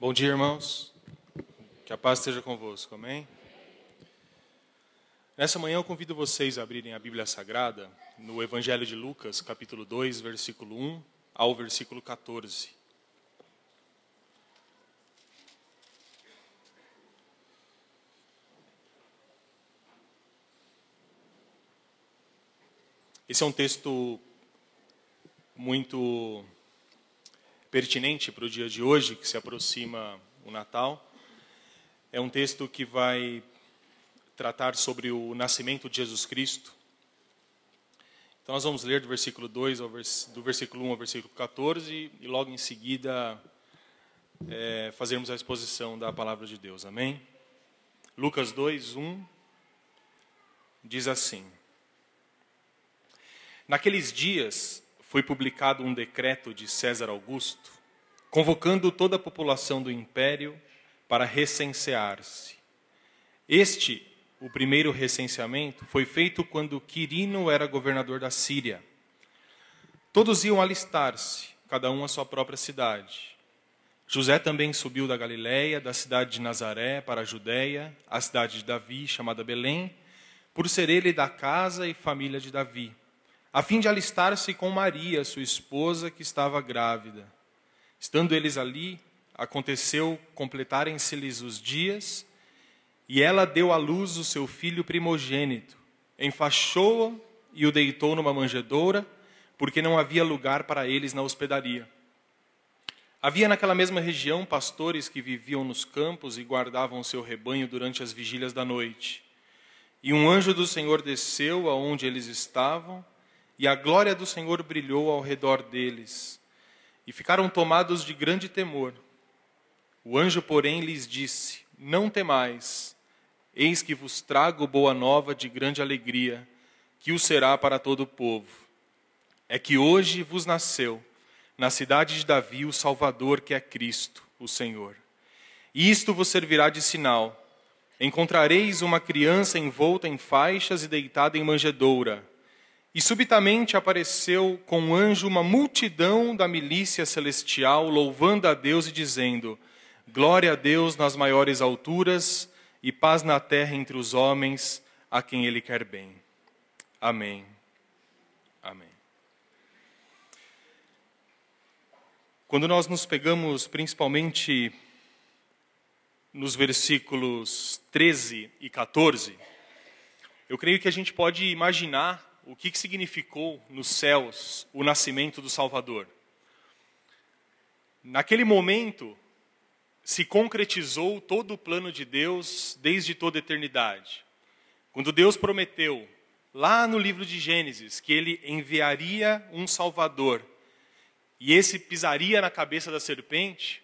Bom dia, irmãos. Que a paz esteja convosco, amém? Nessa manhã eu convido vocês a abrirem a Bíblia Sagrada no Evangelho de Lucas, capítulo 2, versículo 1 ao versículo 14. Esse é um texto muito pertinente para o dia de hoje, que se aproxima o Natal. É um texto que vai tratar sobre o nascimento de Jesus Cristo. Então nós vamos ler do versículo 2 ao vers do versículo 1 ao versículo 14 e logo em seguida é, fazermos a exposição da palavra de Deus. Amém? Lucas 2, 1 diz assim: Naqueles dias foi publicado um decreto de César Augusto, convocando toda a população do império para recensear-se. Este, o primeiro recenseamento, foi feito quando Quirino era governador da Síria. Todos iam alistar-se, cada um à sua própria cidade. José também subiu da Galiléia, da cidade de Nazaré, para a Judéia, a cidade de Davi, chamada Belém, por ser ele da casa e família de Davi a fim de alistar-se com Maria, sua esposa, que estava grávida. Estando eles ali, aconteceu completarem-se-lhes os dias, e ela deu à luz o seu filho primogênito, enfaixou-o e o deitou numa manjedoura, porque não havia lugar para eles na hospedaria. Havia naquela mesma região pastores que viviam nos campos e guardavam o seu rebanho durante as vigílias da noite. E um anjo do Senhor desceu aonde eles estavam, e a glória do Senhor brilhou ao redor deles, e ficaram tomados de grande temor. O anjo, porém, lhes disse: Não temais, eis que vos trago boa nova de grande alegria, que o será para todo o povo. É que hoje vos nasceu, na cidade de Davi, o Salvador, que é Cristo, o Senhor. E isto vos servirá de sinal. Encontrareis uma criança envolta em faixas e deitada em manjedoura. E subitamente apareceu com um anjo uma multidão da milícia celestial, louvando a Deus e dizendo: Glória a Deus nas maiores alturas e paz na terra entre os homens a quem Ele quer bem. Amém. Amém. Quando nós nos pegamos principalmente nos versículos 13 e 14, eu creio que a gente pode imaginar o que, que significou nos céus o nascimento do Salvador. Naquele momento, se concretizou todo o plano de Deus desde toda a eternidade. Quando Deus prometeu, lá no livro de Gênesis, que ele enviaria um Salvador e esse pisaria na cabeça da serpente,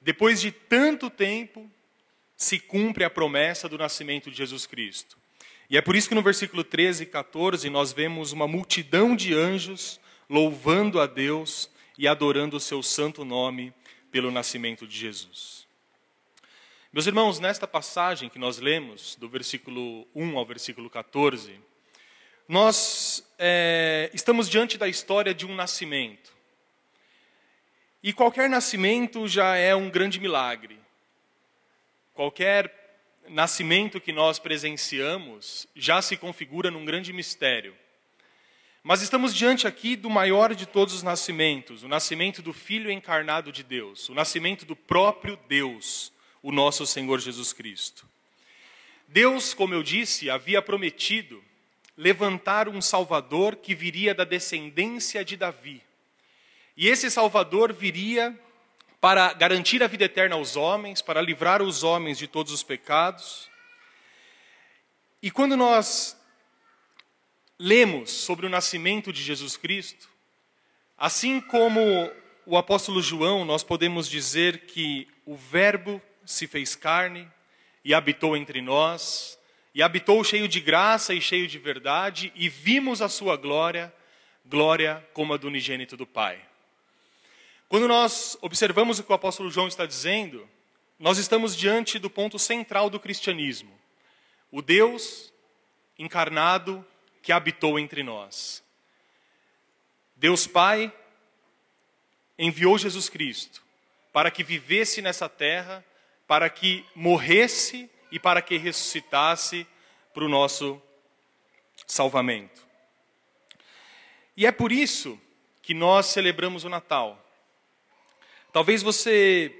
depois de tanto tempo, se cumpre a promessa do nascimento de Jesus Cristo. E é por isso que no versículo 13 e 14 nós vemos uma multidão de anjos louvando a Deus e adorando o seu santo nome pelo nascimento de Jesus. Meus irmãos, nesta passagem que nós lemos, do versículo 1 ao versículo 14, nós é, estamos diante da história de um nascimento. E qualquer nascimento já é um grande milagre. Qualquer nascimento que nós presenciamos já se configura num grande mistério. Mas estamos diante aqui do maior de todos os nascimentos, o nascimento do Filho encarnado de Deus, o nascimento do próprio Deus, o nosso Senhor Jesus Cristo. Deus, como eu disse, havia prometido levantar um Salvador que viria da descendência de Davi. E esse Salvador viria para garantir a vida eterna aos homens, para livrar os homens de todos os pecados. E quando nós lemos sobre o nascimento de Jesus Cristo, assim como o apóstolo João, nós podemos dizer que o Verbo se fez carne e habitou entre nós, e habitou cheio de graça e cheio de verdade, e vimos a sua glória, glória como a do unigênito do Pai. Quando nós observamos o que o apóstolo João está dizendo, nós estamos diante do ponto central do cristianismo: o Deus encarnado que habitou entre nós. Deus Pai enviou Jesus Cristo para que vivesse nessa terra, para que morresse e para que ressuscitasse para o nosso salvamento. E é por isso que nós celebramos o Natal. Talvez você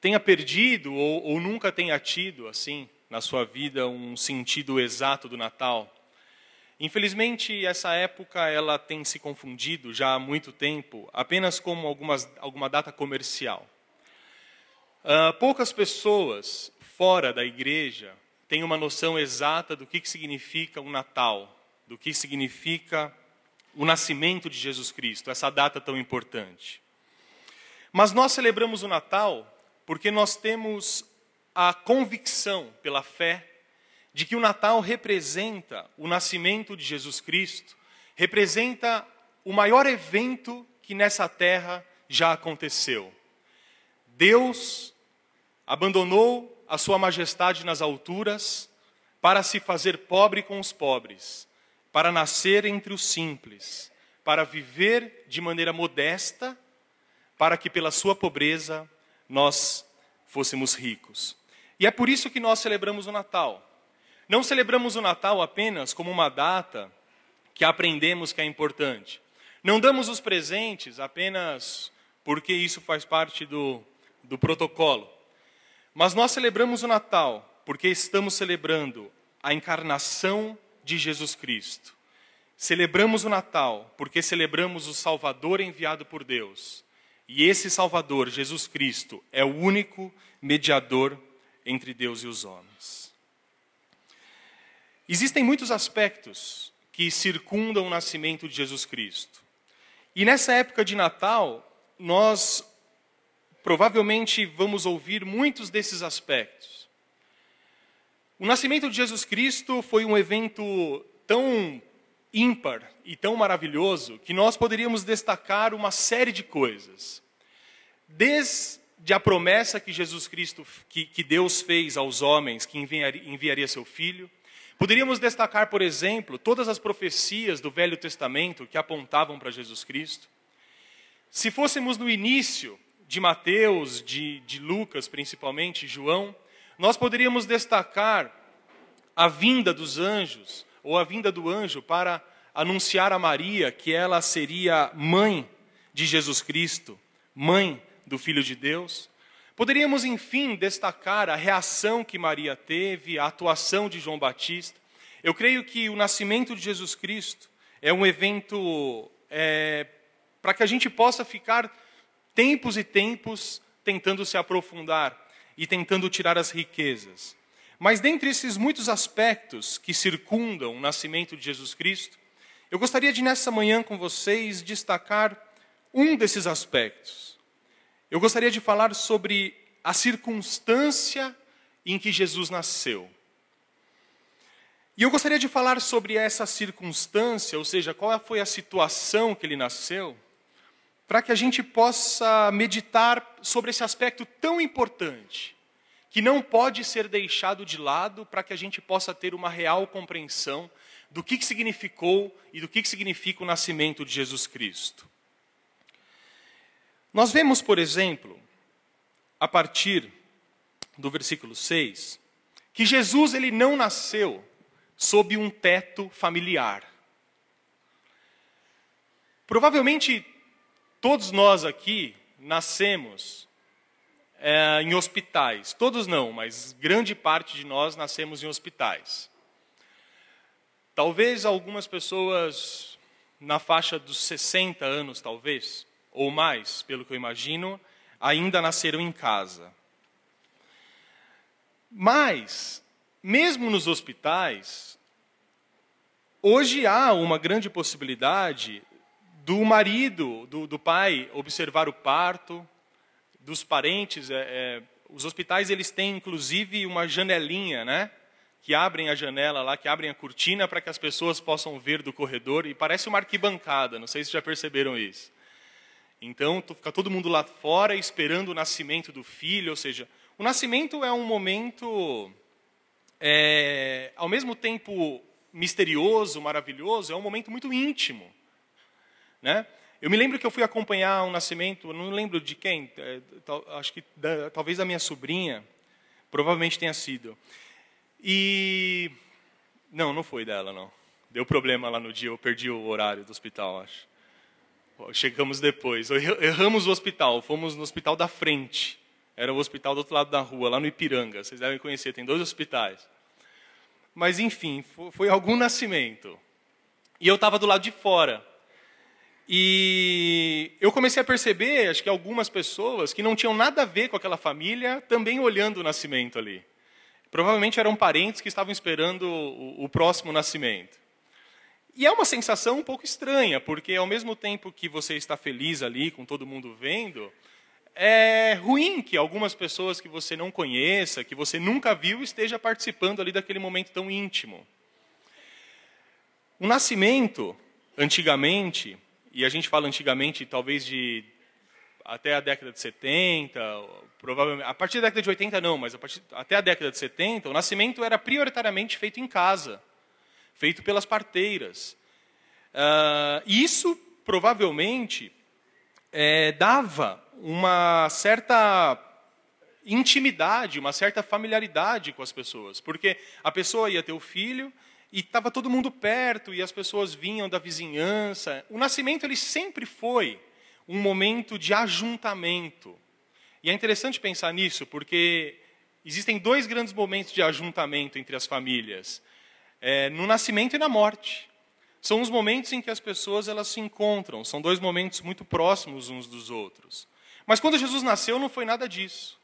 tenha perdido ou, ou nunca tenha tido, assim, na sua vida, um sentido exato do Natal. Infelizmente, essa época ela tem se confundido já há muito tempo apenas como algumas, alguma data comercial. Uh, poucas pessoas fora da igreja têm uma noção exata do que, que significa um Natal, do que significa o nascimento de Jesus Cristo, essa data tão importante. Mas nós celebramos o Natal porque nós temos a convicção pela fé de que o Natal representa o nascimento de Jesus Cristo, representa o maior evento que nessa terra já aconteceu. Deus abandonou a sua majestade nas alturas para se fazer pobre com os pobres, para nascer entre os simples, para viver de maneira modesta, para que pela sua pobreza nós fôssemos ricos. E é por isso que nós celebramos o Natal. Não celebramos o Natal apenas como uma data que aprendemos que é importante. Não damos os presentes apenas porque isso faz parte do, do protocolo. Mas nós celebramos o Natal porque estamos celebrando a encarnação de Jesus Cristo. Celebramos o Natal porque celebramos o Salvador enviado por Deus. E esse Salvador, Jesus Cristo, é o único mediador entre Deus e os homens. Existem muitos aspectos que circundam o nascimento de Jesus Cristo. E nessa época de Natal, nós provavelmente vamos ouvir muitos desses aspectos. O nascimento de Jesus Cristo foi um evento tão ímpar e tão maravilhoso que nós poderíamos destacar uma série de coisas. Desde a promessa que Jesus Cristo, que, que Deus fez aos homens, que enviaria, enviaria seu filho, Poderíamos destacar, por exemplo, todas as profecias do Velho Testamento que apontavam para Jesus Cristo. Se fôssemos no início de Mateus, de, de Lucas, principalmente, João, nós poderíamos destacar a vinda dos anjos, ou a vinda do anjo para anunciar a Maria que ela seria mãe de Jesus Cristo, mãe do Filho de Deus. Poderíamos, enfim, destacar a reação que Maria teve, a atuação de João Batista. Eu creio que o nascimento de Jesus Cristo é um evento é, para que a gente possa ficar tempos e tempos tentando se aprofundar e tentando tirar as riquezas. Mas dentre esses muitos aspectos que circundam o nascimento de Jesus Cristo, eu gostaria de nessa manhã com vocês destacar um desses aspectos. Eu gostaria de falar sobre a circunstância em que Jesus nasceu. E eu gostaria de falar sobre essa circunstância, ou seja, qual foi a situação que ele nasceu, para que a gente possa meditar sobre esse aspecto tão importante, que não pode ser deixado de lado para que a gente possa ter uma real compreensão do que, que significou e do que, que significa o nascimento de Jesus Cristo. Nós vemos, por exemplo, a partir do versículo 6, que Jesus ele não nasceu sob um teto familiar. Provavelmente todos nós aqui nascemos é, em hospitais. Todos não, mas grande parte de nós nascemos em hospitais. Talvez algumas pessoas na faixa dos 60 anos, talvez, ou mais, pelo que eu imagino, ainda nasceram em casa. Mas, mesmo nos hospitais, hoje há uma grande possibilidade do marido, do, do pai, observar o parto, dos parentes. É, é, os hospitais eles têm inclusive uma janelinha, né? Que abrem a janela lá, que abrem a cortina para que as pessoas possam ver do corredor e parece uma arquibancada. Não sei se já perceberam isso. Então, fica todo mundo lá fora esperando o nascimento do filho, ou seja, o nascimento é um momento, é, ao mesmo tempo misterioso, maravilhoso, é um momento muito íntimo. Né? Eu me lembro que eu fui acompanhar um nascimento, não lembro de quem, é, acho que da, talvez da minha sobrinha, provavelmente tenha sido. E não, não foi dela, não. Deu problema lá no dia, eu perdi o horário do hospital, acho. Chegamos depois, erramos o hospital, fomos no hospital da frente. Era o hospital do outro lado da rua, lá no Ipiranga. Vocês devem conhecer, tem dois hospitais. Mas enfim, foi algum nascimento. E eu estava do lado de fora. E eu comecei a perceber, acho que algumas pessoas que não tinham nada a ver com aquela família também olhando o nascimento ali. Provavelmente eram parentes que estavam esperando o, o próximo nascimento. E é uma sensação um pouco estranha, porque ao mesmo tempo que você está feliz ali, com todo mundo vendo, é ruim que algumas pessoas que você não conheça, que você nunca viu, esteja participando ali daquele momento tão íntimo. O nascimento, antigamente, e a gente fala antigamente, talvez de até a década de 70, provavelmente, a partir da década de 80 não, mas a partir, até a década de 70, o nascimento era prioritariamente feito em casa, feito pelas parteiras. Uh, isso provavelmente é, dava uma certa intimidade, uma certa familiaridade com as pessoas, porque a pessoa ia ter o filho e estava todo mundo perto e as pessoas vinham da vizinhança. O nascimento ele sempre foi um momento de ajuntamento. E é interessante pensar nisso, porque existem dois grandes momentos de ajuntamento entre as famílias: é, no nascimento e na morte. São os momentos em que as pessoas elas se encontram. São dois momentos muito próximos uns dos outros. Mas quando Jesus nasceu, não foi nada disso.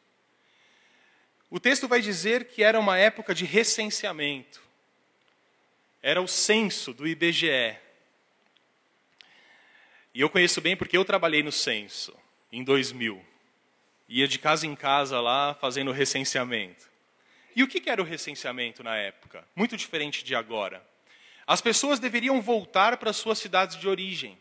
O texto vai dizer que era uma época de recenseamento era o censo do IBGE. E eu conheço bem porque eu trabalhei no censo em 2000. Ia de casa em casa lá fazendo recenseamento. E o que era o recenseamento na época? Muito diferente de agora. As pessoas deveriam voltar para suas cidades de origem.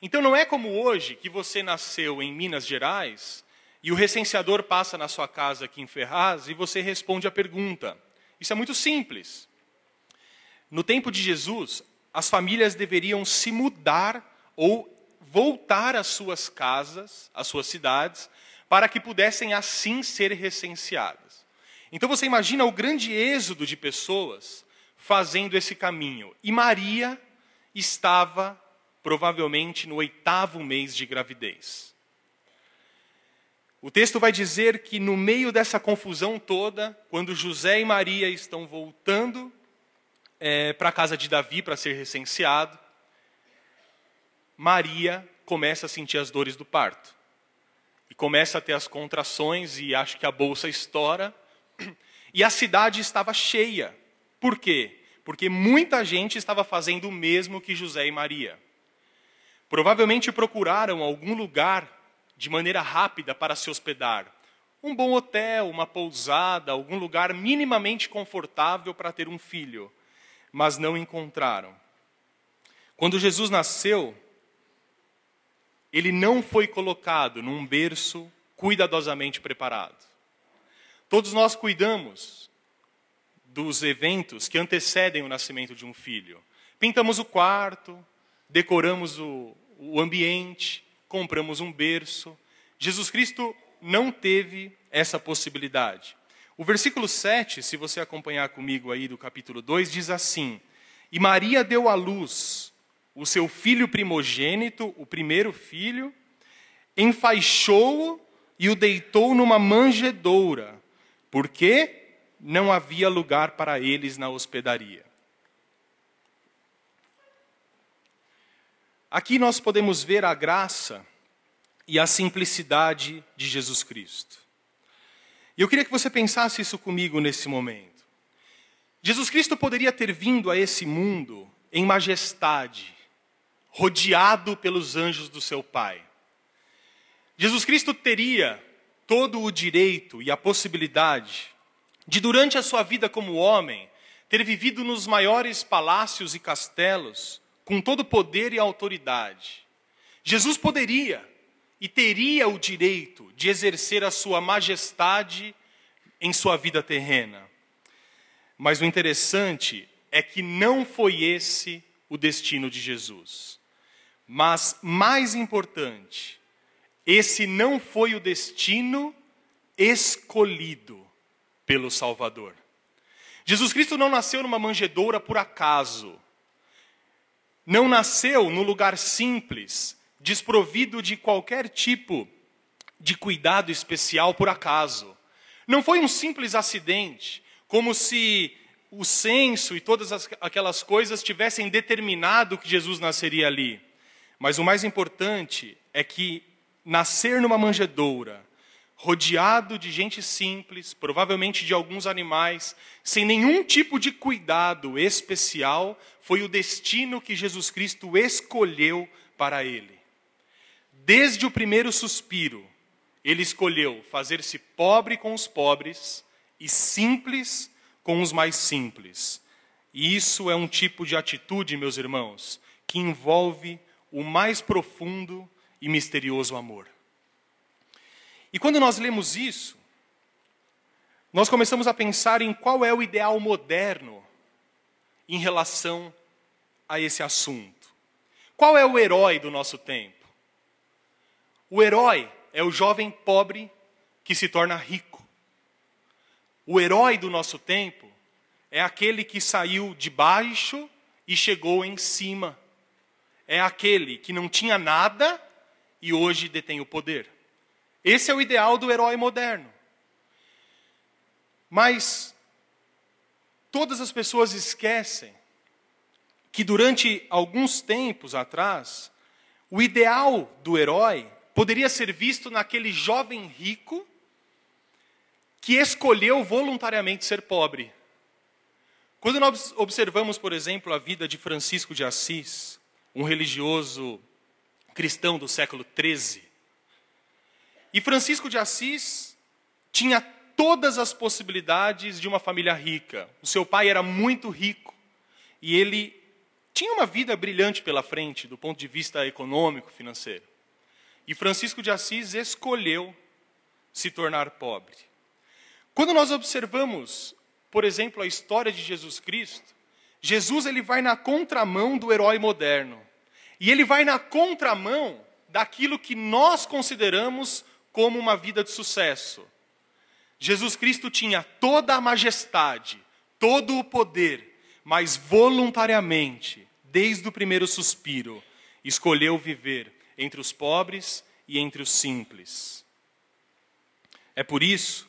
Então não é como hoje que você nasceu em Minas Gerais e o recenseador passa na sua casa aqui em Ferraz e você responde a pergunta. Isso é muito simples. No tempo de Jesus, as famílias deveriam se mudar ou voltar às suas casas, às suas cidades, para que pudessem assim ser recenseadas. Então você imagina o grande êxodo de pessoas fazendo esse caminho. E Maria estava provavelmente no oitavo mês de gravidez. O texto vai dizer que no meio dessa confusão toda, quando José e Maria estão voltando é, para a casa de Davi para ser recenseado, Maria começa a sentir as dores do parto. E começa a ter as contrações e acho que a bolsa estoura. E a cidade estava cheia. Por quê? Porque muita gente estava fazendo o mesmo que José e Maria. Provavelmente procuraram algum lugar de maneira rápida para se hospedar. Um bom hotel, uma pousada, algum lugar minimamente confortável para ter um filho mas não encontraram. Quando Jesus nasceu, ele não foi colocado num berço cuidadosamente preparado. Todos nós cuidamos dos eventos que antecedem o nascimento de um filho. Pintamos o quarto, decoramos o, o ambiente, compramos um berço. Jesus Cristo não teve essa possibilidade. O versículo 7, se você acompanhar comigo aí do capítulo 2, diz assim: E Maria deu à luz o seu filho primogênito, o primeiro filho, enfaixou-o e o deitou numa manjedoura, porque não havia lugar para eles na hospedaria. Aqui nós podemos ver a graça e a simplicidade de Jesus Cristo. E eu queria que você pensasse isso comigo nesse momento. Jesus Cristo poderia ter vindo a esse mundo em majestade, rodeado pelos anjos do seu Pai. Jesus Cristo teria todo o direito e a possibilidade de, durante a sua vida como homem, ter vivido nos maiores palácios e castelos, com todo poder e autoridade. Jesus poderia e teria o direito de exercer a sua majestade em sua vida terrena. Mas o interessante é que não foi esse o destino de Jesus. Mas, mais importante, esse não foi o destino escolhido pelo Salvador. Jesus Cristo não nasceu numa manjedoura por acaso. Não nasceu no lugar simples, desprovido de qualquer tipo de cuidado especial por acaso. Não foi um simples acidente, como se o censo e todas as, aquelas coisas tivessem determinado que Jesus nasceria ali. Mas o mais importante é que nascer numa manjedoura, rodeado de gente simples, provavelmente de alguns animais, sem nenhum tipo de cuidado especial, foi o destino que Jesus Cristo escolheu para ele. Desde o primeiro suspiro, ele escolheu fazer-se pobre com os pobres e simples com os mais simples. E isso é um tipo de atitude, meus irmãos, que envolve o mais profundo e misterioso amor. E quando nós lemos isso, nós começamos a pensar em qual é o ideal moderno em relação a esse assunto. Qual é o herói do nosso tempo? O herói é o jovem pobre que se torna rico. O herói do nosso tempo é aquele que saiu de baixo e chegou em cima. É aquele que não tinha nada e hoje detém o poder. Esse é o ideal do herói moderno. Mas todas as pessoas esquecem que durante alguns tempos atrás, o ideal do herói poderia ser visto naquele jovem rico que escolheu voluntariamente ser pobre. Quando nós observamos, por exemplo, a vida de Francisco de Assis, um religioso cristão do século XIII, e Francisco de Assis tinha todas as possibilidades de uma família rica. O seu pai era muito rico e ele tinha uma vida brilhante pela frente, do ponto de vista econômico, financeiro. E Francisco de Assis escolheu se tornar pobre. Quando nós observamos, por exemplo, a história de Jesus Cristo, Jesus ele vai na contramão do herói moderno. E ele vai na contramão daquilo que nós consideramos como uma vida de sucesso. Jesus Cristo tinha toda a majestade, todo o poder, mas voluntariamente, desde o primeiro suspiro, escolheu viver entre os pobres e entre os simples. É por isso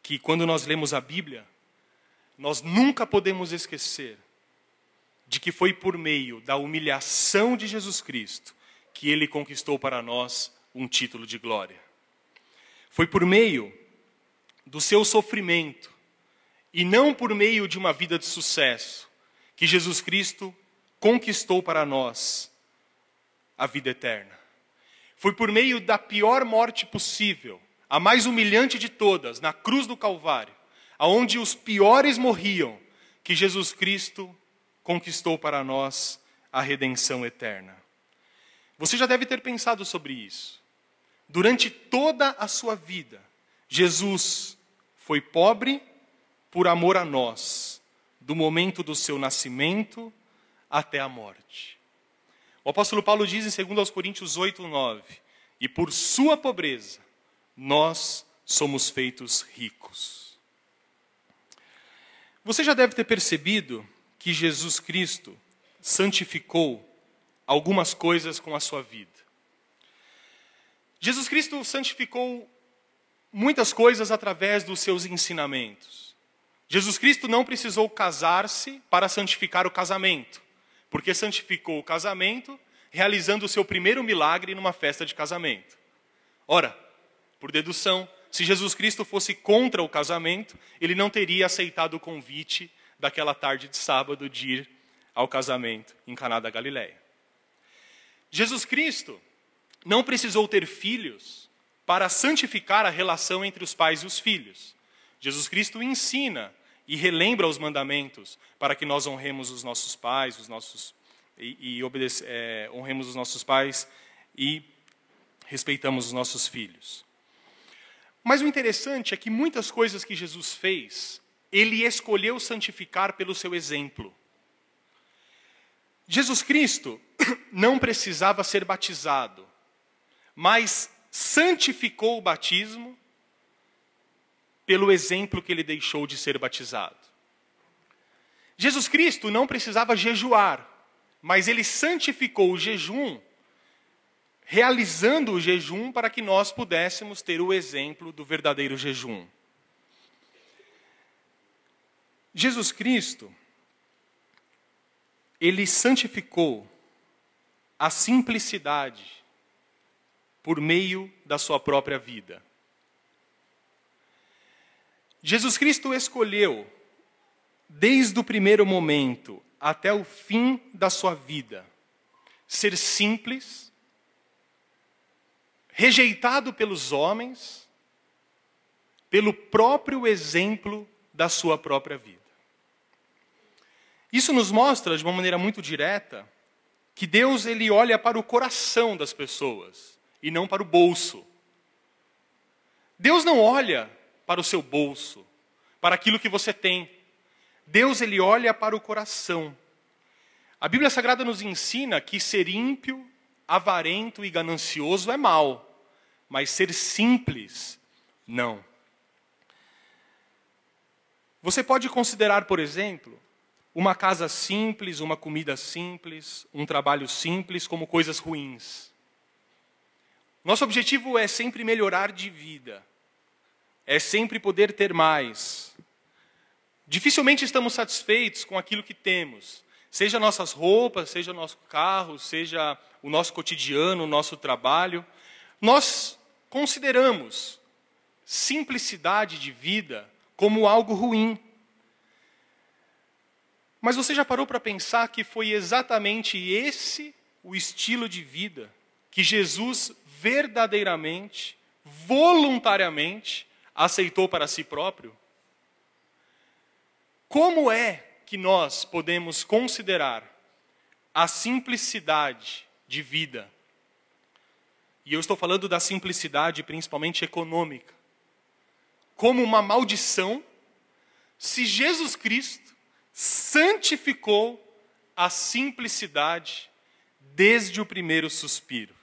que, quando nós lemos a Bíblia, nós nunca podemos esquecer de que foi por meio da humilhação de Jesus Cristo que ele conquistou para nós um título de glória. Foi por meio do seu sofrimento e não por meio de uma vida de sucesso que Jesus Cristo conquistou para nós a vida eterna. Foi por meio da pior morte possível, a mais humilhante de todas, na cruz do Calvário, aonde os piores morriam, que Jesus Cristo conquistou para nós a redenção eterna. Você já deve ter pensado sobre isso. Durante toda a sua vida, Jesus foi pobre por amor a nós, do momento do seu nascimento até a morte. O apóstolo Paulo diz em 2 Coríntios 8, 9: E por sua pobreza, nós somos feitos ricos. Você já deve ter percebido que Jesus Cristo santificou algumas coisas com a sua vida. Jesus Cristo santificou muitas coisas através dos seus ensinamentos. Jesus Cristo não precisou casar-se para santificar o casamento porque santificou o casamento, realizando o seu primeiro milagre numa festa de casamento. Ora, por dedução, se Jesus Cristo fosse contra o casamento, ele não teria aceitado o convite daquela tarde de sábado de ir ao casamento em Caná da Galileia. Jesus Cristo não precisou ter filhos para santificar a relação entre os pais e os filhos. Jesus Cristo ensina e relembra os mandamentos para que nós honremos os nossos pais, os nossos e, e obedece, é, honremos os nossos pais e respeitamos os nossos filhos. Mas o interessante é que muitas coisas que Jesus fez, ele escolheu santificar pelo seu exemplo. Jesus Cristo, não precisava ser batizado, mas santificou o batismo pelo exemplo que ele deixou de ser batizado. Jesus Cristo não precisava jejuar, mas ele santificou o jejum, realizando o jejum para que nós pudéssemos ter o exemplo do verdadeiro jejum. Jesus Cristo, ele santificou a simplicidade por meio da sua própria vida. Jesus Cristo escolheu, desde o primeiro momento até o fim da sua vida, ser simples, rejeitado pelos homens, pelo próprio exemplo da sua própria vida. Isso nos mostra de uma maneira muito direta que Deus ele olha para o coração das pessoas e não para o bolso. Deus não olha para o seu bolso, para aquilo que você tem. Deus ele olha para o coração. A Bíblia Sagrada nos ensina que ser ímpio, avarento e ganancioso é mal, mas ser simples, não. Você pode considerar, por exemplo, uma casa simples, uma comida simples, um trabalho simples como coisas ruins. Nosso objetivo é sempre melhorar de vida é sempre poder ter mais. Dificilmente estamos satisfeitos com aquilo que temos, seja nossas roupas, seja nosso carro, seja o nosso cotidiano, o nosso trabalho. Nós consideramos simplicidade de vida como algo ruim. Mas você já parou para pensar que foi exatamente esse o estilo de vida que Jesus verdadeiramente, voluntariamente, aceitou para si próprio? Como é que nós podemos considerar a simplicidade de vida? E eu estou falando da simplicidade principalmente econômica. Como uma maldição, se Jesus Cristo santificou a simplicidade desde o primeiro suspiro.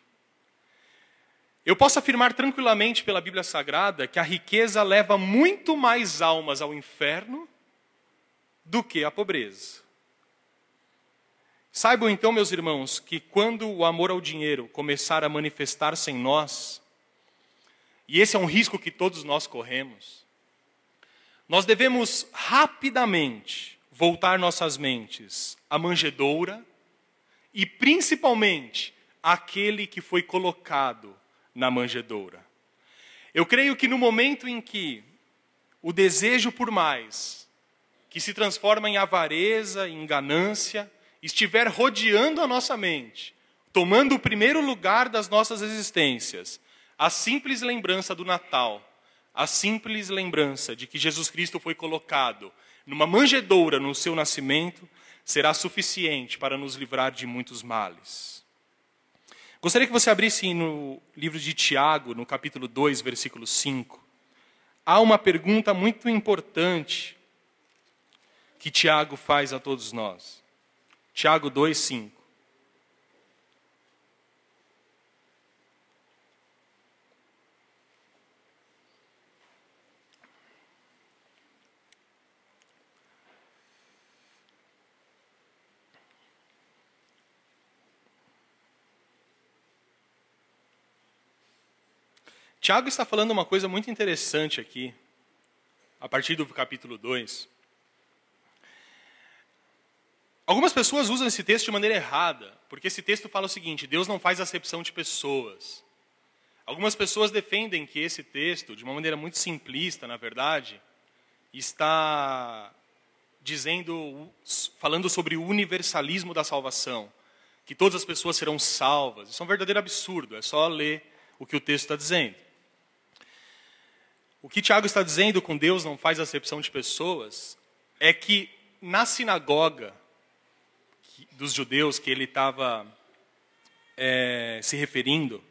Eu posso afirmar tranquilamente pela Bíblia Sagrada que a riqueza leva muito mais almas ao inferno do que a pobreza. Saibam então, meus irmãos, que quando o amor ao dinheiro começar a manifestar-se em nós, e esse é um risco que todos nós corremos, nós devemos rapidamente voltar nossas mentes à manjedoura e principalmente àquele que foi colocado na manjedoura. Eu creio que no momento em que o desejo por mais, que se transforma em avareza, em ganância, estiver rodeando a nossa mente, tomando o primeiro lugar das nossas existências, a simples lembrança do Natal, a simples lembrança de que Jesus Cristo foi colocado numa manjedoura no seu nascimento, será suficiente para nos livrar de muitos males. Gostaria que você abrisse no livro de Tiago, no capítulo 2, versículo 5. Há uma pergunta muito importante que Tiago faz a todos nós. Tiago 2, 5. Tiago está falando uma coisa muito interessante aqui, a partir do capítulo 2. Algumas pessoas usam esse texto de maneira errada, porque esse texto fala o seguinte: Deus não faz acepção de pessoas. Algumas pessoas defendem que esse texto, de uma maneira muito simplista, na verdade, está dizendo, falando sobre o universalismo da salvação, que todas as pessoas serão salvas. Isso é um verdadeiro absurdo, é só ler o que o texto está dizendo. O que Tiago está dizendo com Deus não faz acepção de pessoas é que na sinagoga dos judeus que ele estava é, se referindo,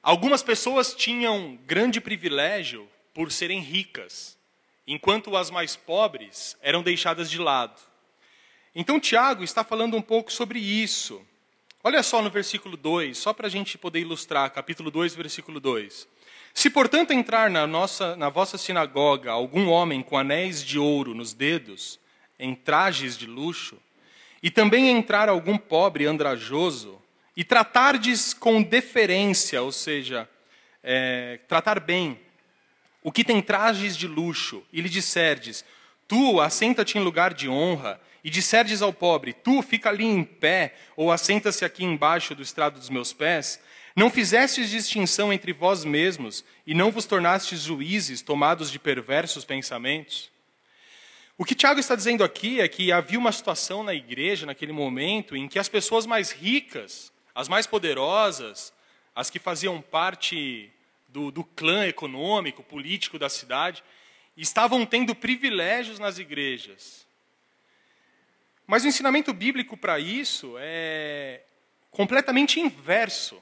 algumas pessoas tinham grande privilégio por serem ricas, enquanto as mais pobres eram deixadas de lado. Então Tiago está falando um pouco sobre isso. Olha só no versículo 2, só para a gente poder ilustrar, capítulo 2, versículo 2. Se, portanto, entrar na, nossa, na vossa sinagoga algum homem com anéis de ouro nos dedos, em trajes de luxo, e também entrar algum pobre andrajoso, e tratardes com deferência, ou seja, é, tratar bem, o que tem trajes de luxo, e lhe disserdes, tu assenta-te em lugar de honra, e disserdes ao pobre, tu fica ali em pé, ou assenta-se aqui embaixo do estrado dos meus pés, não fizestes distinção entre vós mesmos, e não vos tornastes juízes tomados de perversos pensamentos? O que Tiago está dizendo aqui é que havia uma situação na igreja, naquele momento, em que as pessoas mais ricas, as mais poderosas, as que faziam parte do, do clã econômico, político da cidade, estavam tendo privilégios nas igrejas. Mas o ensinamento bíblico para isso é completamente inverso.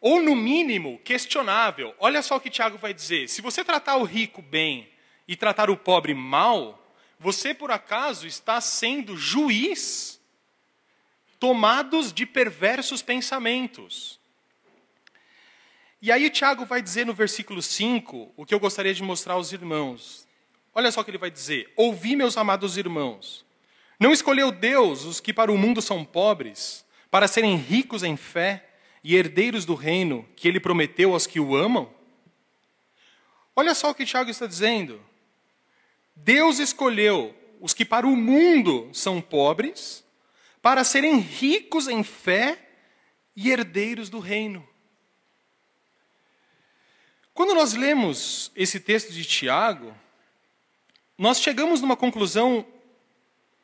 Ou, no mínimo, questionável. Olha só o que Tiago vai dizer: se você tratar o rico bem e tratar o pobre mal, você, por acaso, está sendo juiz, tomados de perversos pensamentos. E aí, Tiago vai dizer no versículo 5 o que eu gostaria de mostrar aos irmãos. Olha só o que ele vai dizer: Ouvi, meus amados irmãos, não escolheu Deus os que para o mundo são pobres, para serem ricos em fé e herdeiros do reino que ele prometeu aos que o amam? Olha só o que Tiago está dizendo. Deus escolheu os que para o mundo são pobres, para serem ricos em fé e herdeiros do reino. Quando nós lemos esse texto de Tiago, nós chegamos numa conclusão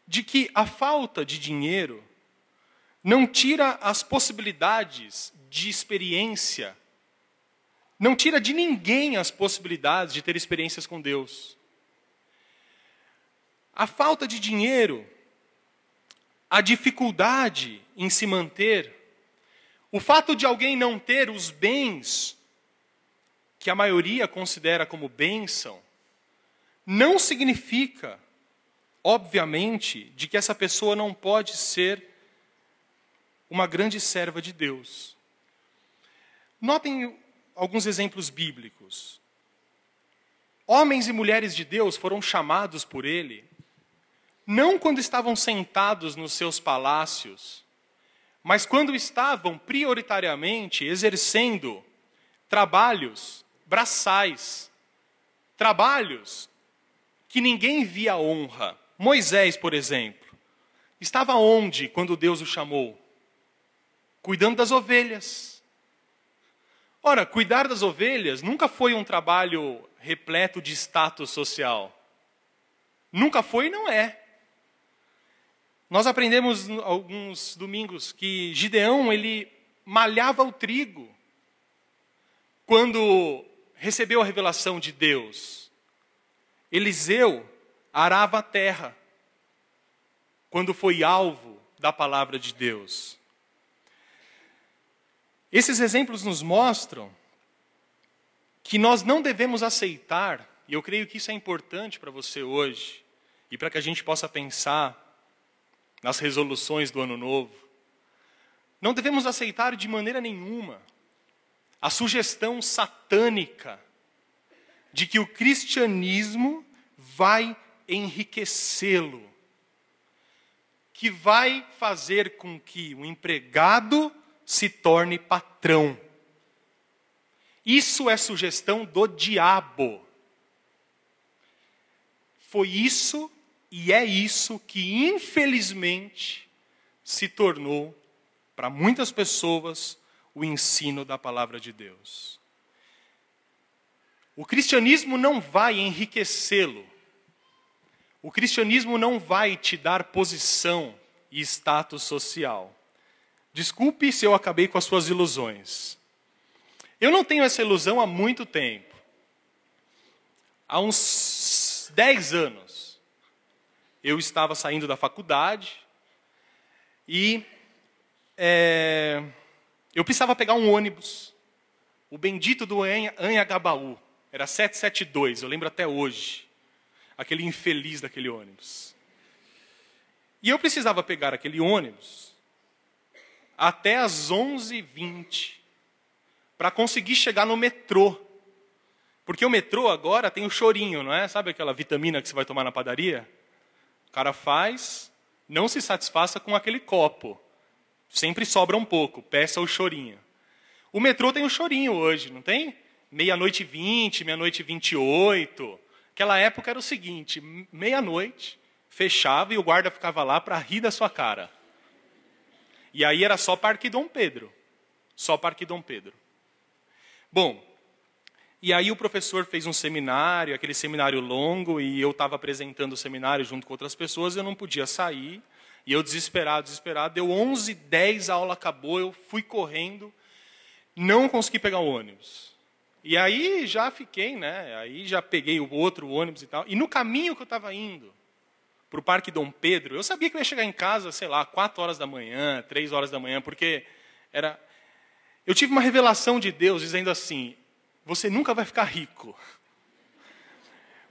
de que a falta de dinheiro não tira as possibilidades de experiência, não tira de ninguém as possibilidades de ter experiências com Deus. A falta de dinheiro, a dificuldade em se manter, o fato de alguém não ter os bens que a maioria considera como bênção, não significa, obviamente, de que essa pessoa não pode ser uma grande serva de Deus. Notem alguns exemplos bíblicos. Homens e mulheres de Deus foram chamados por ele, não quando estavam sentados nos seus palácios, mas quando estavam prioritariamente exercendo trabalhos braçais, trabalhos que ninguém via honra. Moisés, por exemplo, estava onde quando Deus o chamou? Cuidando das ovelhas. Ora, cuidar das ovelhas nunca foi um trabalho repleto de status social. Nunca foi e não é. Nós aprendemos alguns domingos que Gideão ele malhava o trigo quando recebeu a revelação de Deus. Eliseu arava a terra quando foi alvo da palavra de Deus. Esses exemplos nos mostram que nós não devemos aceitar, e eu creio que isso é importante para você hoje, e para que a gente possa pensar nas resoluções do ano novo, não devemos aceitar de maneira nenhuma a sugestão satânica de que o cristianismo vai enriquecê-lo, que vai fazer com que o empregado se torne patrão. Isso é sugestão do diabo. Foi isso e é isso que, infelizmente, se tornou, para muitas pessoas, o ensino da palavra de Deus. O cristianismo não vai enriquecê-lo. O cristianismo não vai te dar posição e status social. Desculpe se eu acabei com as suas ilusões. Eu não tenho essa ilusão há muito tempo. Há uns 10 anos, eu estava saindo da faculdade e é, eu precisava pegar um ônibus. O bendito do Anhangabaú. Era 772, eu lembro até hoje. Aquele infeliz daquele ônibus. E eu precisava pegar aquele ônibus até as 11h20 para conseguir chegar no metrô. Porque o metrô agora tem o chorinho, não é? Sabe aquela vitamina que você vai tomar na padaria? O cara faz, não se satisfaça com aquele copo. Sempre sobra um pouco, peça o chorinho. O metrô tem o chorinho hoje, não tem? Meia-noite e vinte, meia-noite e vinte e oito. Aquela época era o seguinte, meia-noite, fechava e o guarda ficava lá para rir da sua cara. E aí era só Parque Dom Pedro. Só Parque Dom Pedro. Bom, e aí o professor fez um seminário, aquele seminário longo, e eu estava apresentando o seminário junto com outras pessoas, eu não podia sair. E eu desesperado, desesperado, deu 11, 10, a aula acabou, eu fui correndo, não consegui pegar o ônibus. E aí já fiquei, né? Aí já peguei o outro ônibus e tal. E no caminho que eu estava indo para o Parque Dom Pedro, eu sabia que eu ia chegar em casa, sei lá, 4 horas da manhã, 3 horas da manhã, porque era. Eu tive uma revelação de Deus dizendo assim: você nunca vai ficar rico.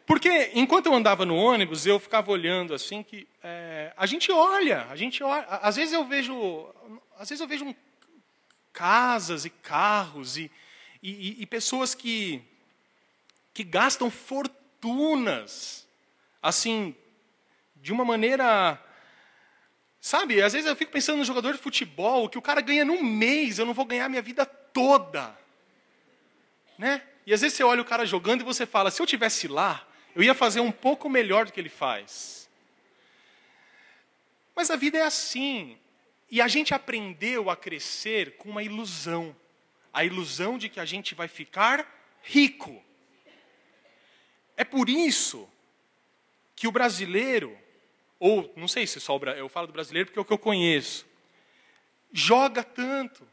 Porque enquanto eu andava no ônibus, eu ficava olhando assim que é, a gente olha, a gente olha. Às vezes eu vejo, às vezes eu vejo um, casas e carros e e, e, pessoas que, que gastam fortunas, assim, de uma maneira. Sabe, às vezes eu fico pensando no jogador de futebol, que o cara ganha num mês, eu não vou ganhar minha vida toda. Né? E às vezes você olha o cara jogando e você fala: se eu tivesse lá, eu ia fazer um pouco melhor do que ele faz. Mas a vida é assim. E a gente aprendeu a crescer com uma ilusão a ilusão de que a gente vai ficar rico. É por isso que o brasileiro, ou não sei se só eu falo do brasileiro porque é o que eu conheço, joga tanto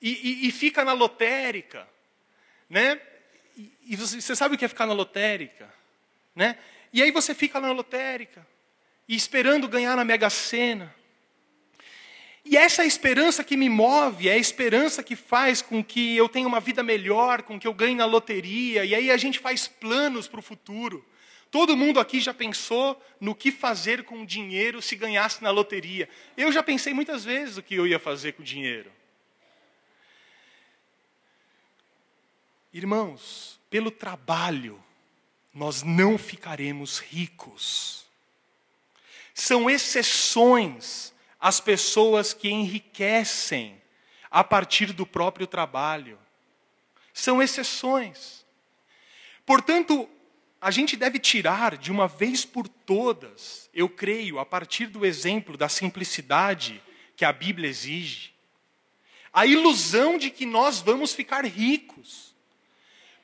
e, e, e fica na lotérica, né? E, e você, você sabe o que é ficar na lotérica, né? E aí você fica na lotérica e esperando ganhar na Mega Sena. E essa é a esperança que me move, é a esperança que faz com que eu tenha uma vida melhor, com que eu ganhe na loteria, e aí a gente faz planos para o futuro. Todo mundo aqui já pensou no que fazer com o dinheiro se ganhasse na loteria. Eu já pensei muitas vezes o que eu ia fazer com o dinheiro. Irmãos, pelo trabalho, nós não ficaremos ricos. São exceções as pessoas que enriquecem a partir do próprio trabalho. São exceções. Portanto, a gente deve tirar de uma vez por todas, eu creio, a partir do exemplo da simplicidade que a Bíblia exige, a ilusão de que nós vamos ficar ricos.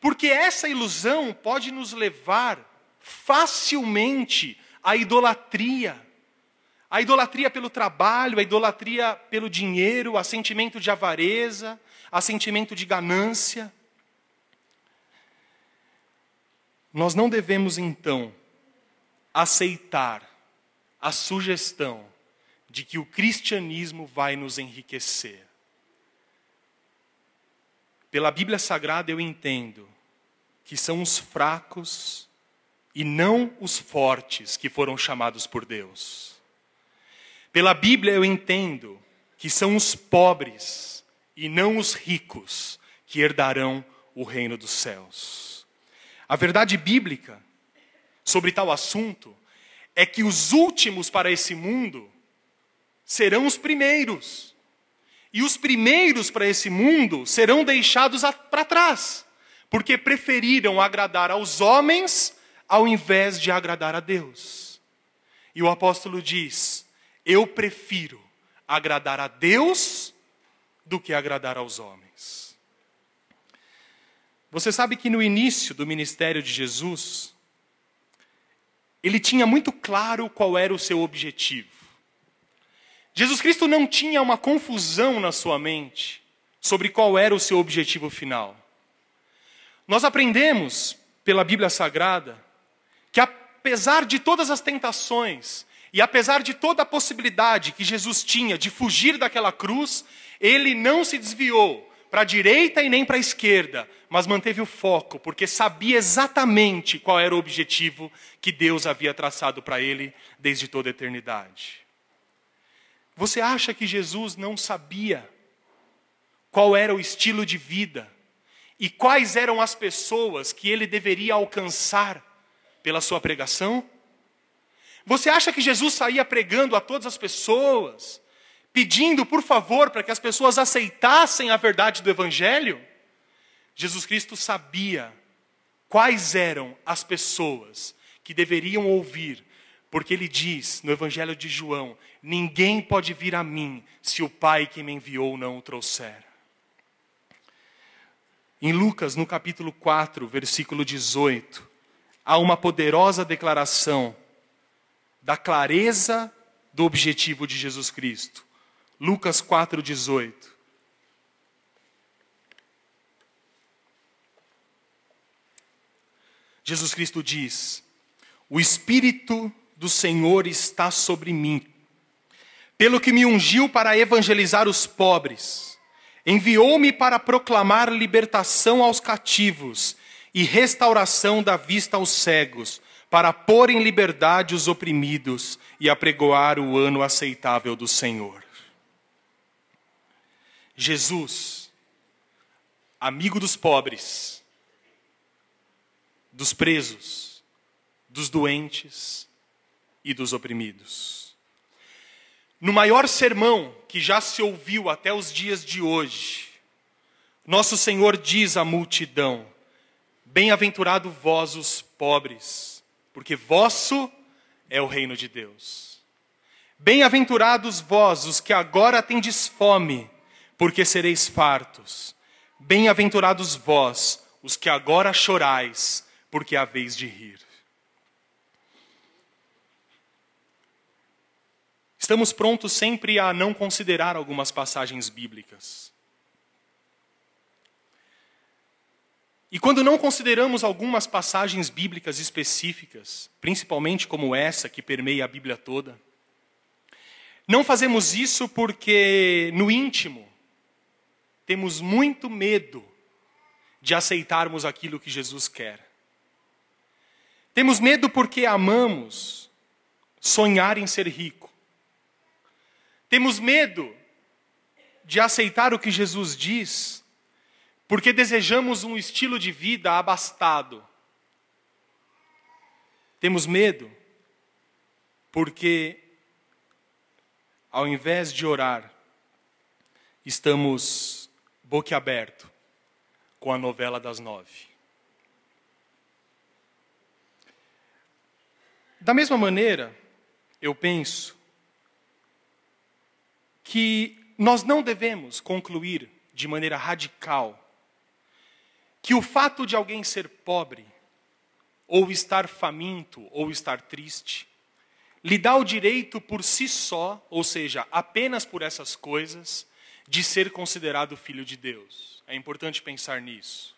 Porque essa ilusão pode nos levar facilmente à idolatria a idolatria pelo trabalho, a idolatria pelo dinheiro, a sentimento de avareza, a sentimento de ganância. Nós não devemos, então, aceitar a sugestão de que o cristianismo vai nos enriquecer. Pela Bíblia Sagrada eu entendo que são os fracos e não os fortes que foram chamados por Deus. Pela Bíblia eu entendo que são os pobres e não os ricos que herdarão o reino dos céus. A verdade bíblica sobre tal assunto é que os últimos para esse mundo serão os primeiros. E os primeiros para esse mundo serão deixados para trás, porque preferiram agradar aos homens ao invés de agradar a Deus. E o apóstolo diz: eu prefiro agradar a Deus do que agradar aos homens. Você sabe que no início do ministério de Jesus, ele tinha muito claro qual era o seu objetivo. Jesus Cristo não tinha uma confusão na sua mente sobre qual era o seu objetivo final. Nós aprendemos pela Bíblia Sagrada que, apesar de todas as tentações, e apesar de toda a possibilidade que Jesus tinha de fugir daquela cruz, ele não se desviou para a direita e nem para a esquerda, mas manteve o foco, porque sabia exatamente qual era o objetivo que Deus havia traçado para ele desde toda a eternidade. Você acha que Jesus não sabia qual era o estilo de vida e quais eram as pessoas que ele deveria alcançar pela sua pregação? Você acha que Jesus saía pregando a todas as pessoas, pedindo por favor para que as pessoas aceitassem a verdade do Evangelho? Jesus Cristo sabia quais eram as pessoas que deveriam ouvir, porque ele diz no Evangelho de João: Ninguém pode vir a mim se o Pai que me enviou não o trouxer. Em Lucas, no capítulo 4, versículo 18, há uma poderosa declaração da clareza do objetivo de Jesus Cristo. Lucas 4, 18. Jesus Cristo diz: O Espírito do Senhor está sobre mim, pelo que me ungiu para evangelizar os pobres, enviou-me para proclamar libertação aos cativos e restauração da vista aos cegos, para pôr em liberdade os oprimidos e apregoar o ano aceitável do Senhor. Jesus, amigo dos pobres, dos presos, dos doentes e dos oprimidos. No maior sermão que já se ouviu até os dias de hoje, nosso Senhor diz à multidão: Bem-aventurado vós os pobres, porque vosso é o reino de Deus. Bem-aventurados vós os que agora tendes fome, porque sereis fartos. Bem-aventurados vós os que agora chorais, porque a vez de rir. Estamos prontos sempre a não considerar algumas passagens bíblicas. E quando não consideramos algumas passagens bíblicas específicas, principalmente como essa que permeia a Bíblia toda, não fazemos isso porque no íntimo temos muito medo de aceitarmos aquilo que Jesus quer. Temos medo porque amamos sonhar em ser rico. Temos medo de aceitar o que Jesus diz, porque desejamos um estilo de vida abastado. Temos medo porque, ao invés de orar, estamos boquiaberto com a novela das nove. Da mesma maneira, eu penso que nós não devemos concluir de maneira radical que o fato de alguém ser pobre, ou estar faminto, ou estar triste, lhe dá o direito por si só, ou seja, apenas por essas coisas, de ser considerado filho de Deus. É importante pensar nisso.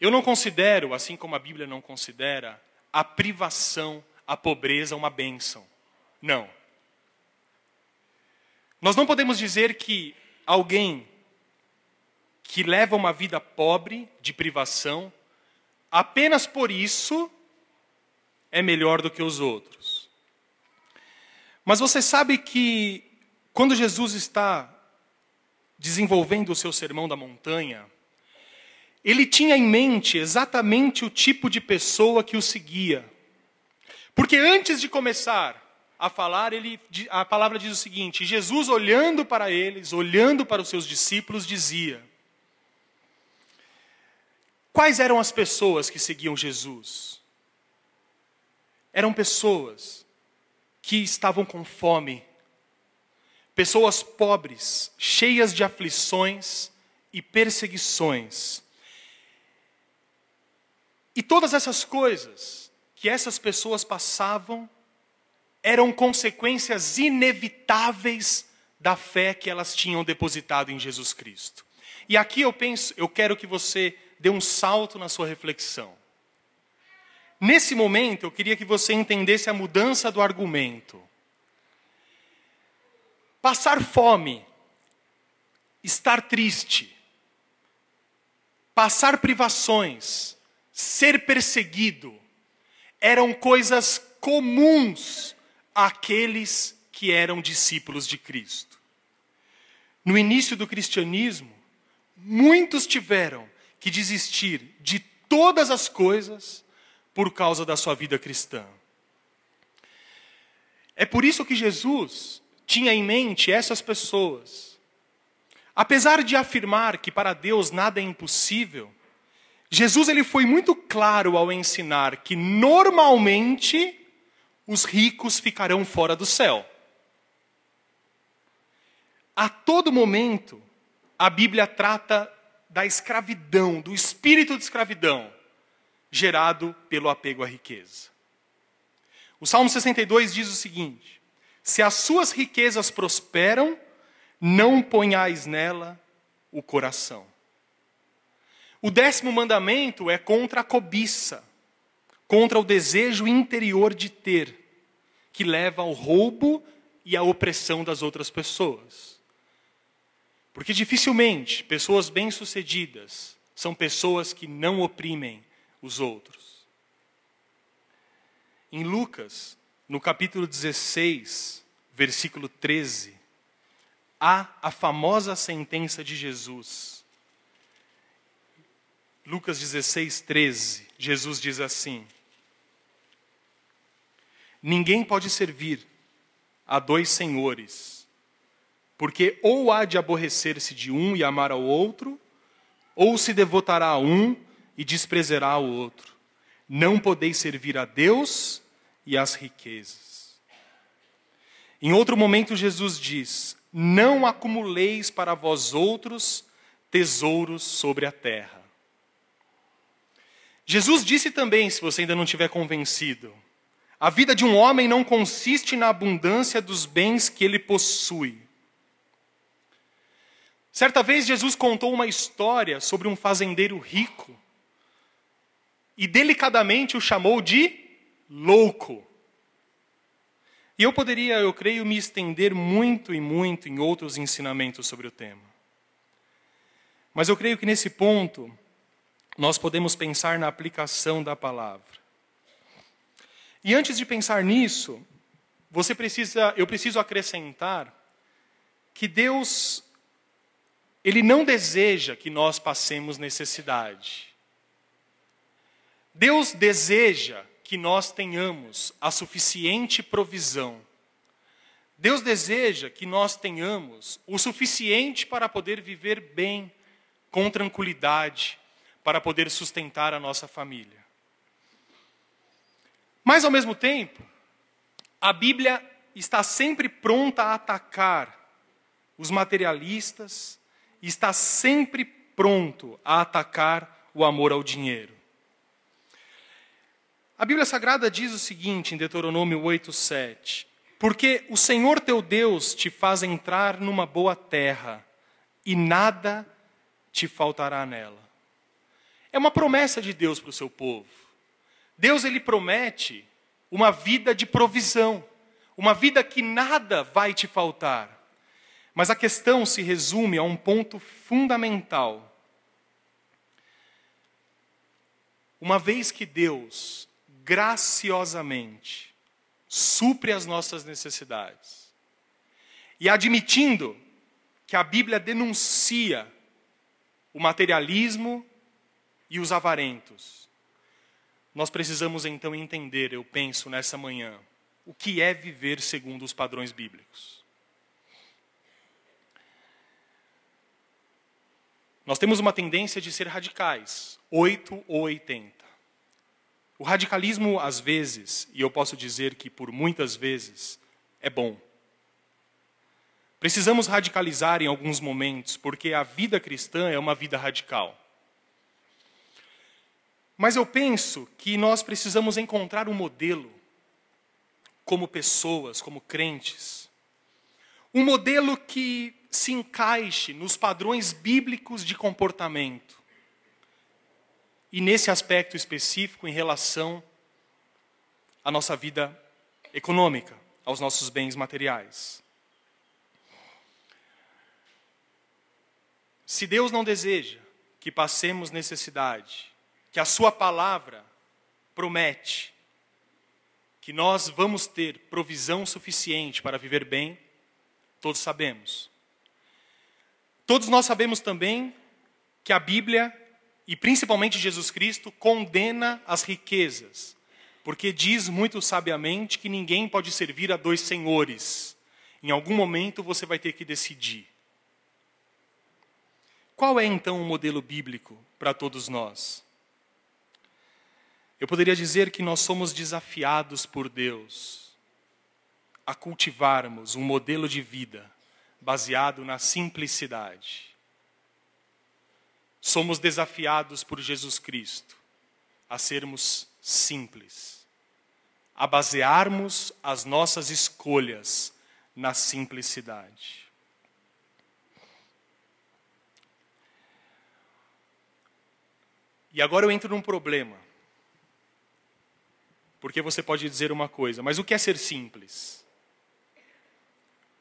Eu não considero, assim como a Bíblia não considera, a privação, a pobreza uma bênção. Não. Nós não podemos dizer que alguém que leva uma vida pobre, de privação, apenas por isso é melhor do que os outros. Mas você sabe que quando Jesus está desenvolvendo o seu sermão da montanha, ele tinha em mente exatamente o tipo de pessoa que o seguia. Porque antes de começar a falar, ele, a palavra diz o seguinte: Jesus, olhando para eles, olhando para os seus discípulos, dizia: Quais eram as pessoas que seguiam Jesus? Eram pessoas que estavam com fome, pessoas pobres, cheias de aflições e perseguições, e todas essas coisas que essas pessoas passavam eram consequências inevitáveis da fé que elas tinham depositado em Jesus Cristo. E aqui eu penso, eu quero que você dê um salto na sua reflexão. Nesse momento, eu queria que você entendesse a mudança do argumento. Passar fome, estar triste, passar privações, ser perseguido eram coisas comuns àqueles que eram discípulos de Cristo. No início do cristianismo, muitos tiveram que desistir de todas as coisas por causa da sua vida cristã. É por isso que Jesus tinha em mente essas pessoas. Apesar de afirmar que para Deus nada é impossível, Jesus ele foi muito claro ao ensinar que normalmente os ricos ficarão fora do céu. A todo momento, a Bíblia trata da escravidão, do espírito de escravidão gerado pelo apego à riqueza. O Salmo 62 diz o seguinte: Se as suas riquezas prosperam, não ponhais nela o coração. O décimo mandamento é contra a cobiça, contra o desejo interior de ter, que leva ao roubo e à opressão das outras pessoas. Porque dificilmente pessoas bem-sucedidas são pessoas que não oprimem os outros. Em Lucas, no capítulo 16, versículo 13, há a famosa sentença de Jesus Lucas 16, 13, Jesus diz assim: Ninguém pode servir a dois senhores, porque ou há de aborrecer-se de um e amar ao outro, ou se devotará a um e desprezará o outro. Não podeis servir a Deus e às riquezas. Em outro momento, Jesus diz: Não acumuleis para vós outros tesouros sobre a terra Jesus disse também, se você ainda não tiver convencido, a vida de um homem não consiste na abundância dos bens que ele possui. Certa vez Jesus contou uma história sobre um fazendeiro rico e delicadamente o chamou de louco. E eu poderia, eu creio, me estender muito e muito em outros ensinamentos sobre o tema. Mas eu creio que nesse ponto nós podemos pensar na aplicação da palavra. E antes de pensar nisso, você precisa, eu preciso acrescentar que Deus ele não deseja que nós passemos necessidade. Deus deseja que nós tenhamos a suficiente provisão. Deus deseja que nós tenhamos o suficiente para poder viver bem, com tranquilidade, para poder sustentar a nossa família. Mas, ao mesmo tempo, a Bíblia está sempre pronta a atacar os materialistas, está sempre pronto a atacar o amor ao dinheiro. A Bíblia Sagrada diz o seguinte em Deuteronômio 8:7: Porque o Senhor teu Deus te faz entrar numa boa terra, e nada te faltará nela. É uma promessa de Deus para o seu povo. Deus ele promete uma vida de provisão, uma vida que nada vai te faltar. Mas a questão se resume a um ponto fundamental. Uma vez que Deus graciosamente supre as nossas necessidades, e admitindo que a Bíblia denuncia o materialismo e os avarentos. Nós precisamos então entender, eu penso, nessa manhã, o que é viver segundo os padrões bíblicos. Nós temos uma tendência de ser radicais, 8 ou 80. O radicalismo, às vezes, e eu posso dizer que por muitas vezes, é bom. Precisamos radicalizar em alguns momentos, porque a vida cristã é uma vida radical. Mas eu penso que nós precisamos encontrar um modelo, como pessoas, como crentes, um modelo que se encaixe nos padrões bíblicos de comportamento. E nesse aspecto específico, em relação à nossa vida econômica, aos nossos bens materiais. Se Deus não deseja que passemos necessidade, que a Sua palavra promete que nós vamos ter provisão suficiente para viver bem, todos sabemos. Todos nós sabemos também que a Bíblia, e principalmente Jesus Cristo, condena as riquezas, porque diz muito sabiamente que ninguém pode servir a dois senhores. Em algum momento você vai ter que decidir. Qual é então o modelo bíblico para todos nós? Eu poderia dizer que nós somos desafiados por Deus a cultivarmos um modelo de vida baseado na simplicidade. Somos desafiados por Jesus Cristo a sermos simples, a basearmos as nossas escolhas na simplicidade. E agora eu entro num problema. Porque você pode dizer uma coisa, mas o que é ser simples?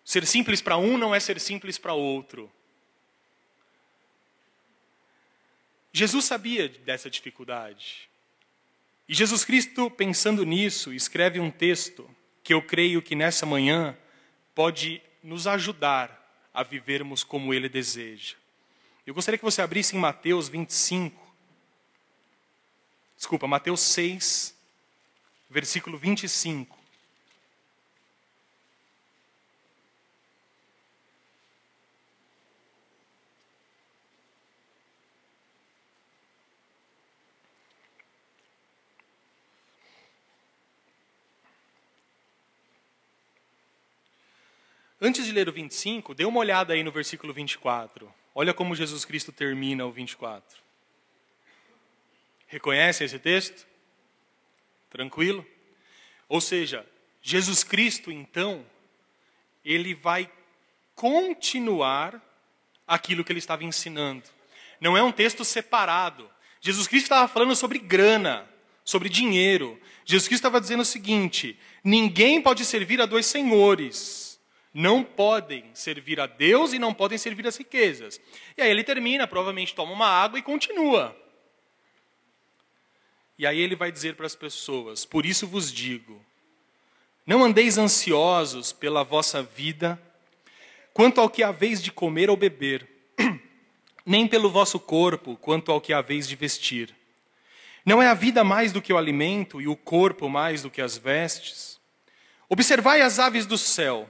Ser simples para um não é ser simples para outro. Jesus sabia dessa dificuldade. E Jesus Cristo, pensando nisso, escreve um texto que eu creio que nessa manhã pode nos ajudar a vivermos como ele deseja. Eu gostaria que você abrisse em Mateus 25. Desculpa, Mateus 6, versículo 25. Antes de ler o 25, dê uma olhada aí no versículo 24. Olha como Jesus Cristo termina o 24. Reconhece esse texto? Tranquilo? Ou seja, Jesus Cristo, então, ele vai continuar aquilo que ele estava ensinando. Não é um texto separado. Jesus Cristo estava falando sobre grana, sobre dinheiro. Jesus Cristo estava dizendo o seguinte: ninguém pode servir a dois senhores. Não podem servir a Deus e não podem servir as riquezas. E aí ele termina, provavelmente toma uma água e continua. E aí ele vai dizer para as pessoas: Por isso vos digo, não andeis ansiosos pela vossa vida, quanto ao que haveis de comer ou beber, nem pelo vosso corpo, quanto ao que haveis de vestir. Não é a vida mais do que o alimento e o corpo mais do que as vestes? Observai as aves do céu,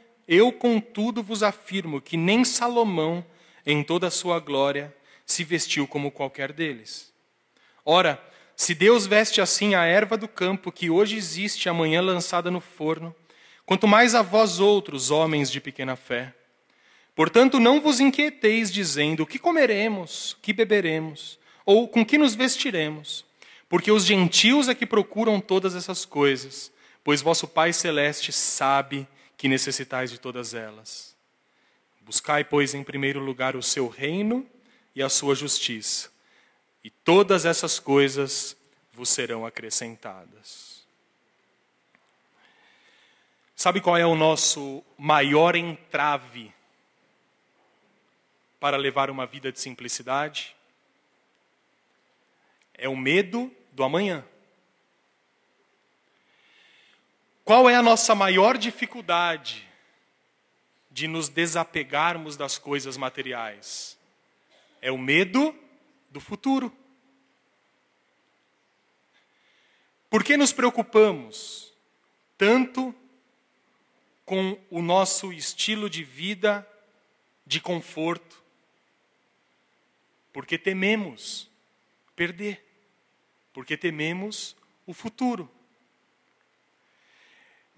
Eu, contudo, vos afirmo que nem Salomão, em toda a sua glória, se vestiu como qualquer deles. Ora, se Deus veste assim a erva do campo, que hoje existe, amanhã lançada no forno, quanto mais a vós outros, homens de pequena fé. Portanto, não vos inquieteis dizendo: o que comeremos, que beberemos, ou com que nos vestiremos? Porque os gentios é que procuram todas essas coisas, pois vosso Pai celeste sabe que necessitais de todas elas. Buscai, pois, em primeiro lugar o seu reino e a sua justiça e todas essas coisas vos serão acrescentadas. Sabe qual é o nosso maior entrave para levar uma vida de simplicidade? É o medo do amanhã. Qual é a nossa maior dificuldade de nos desapegarmos das coisas materiais? É o medo do futuro. Por que nos preocupamos tanto com o nosso estilo de vida de conforto? Porque tememos perder, porque tememos o futuro.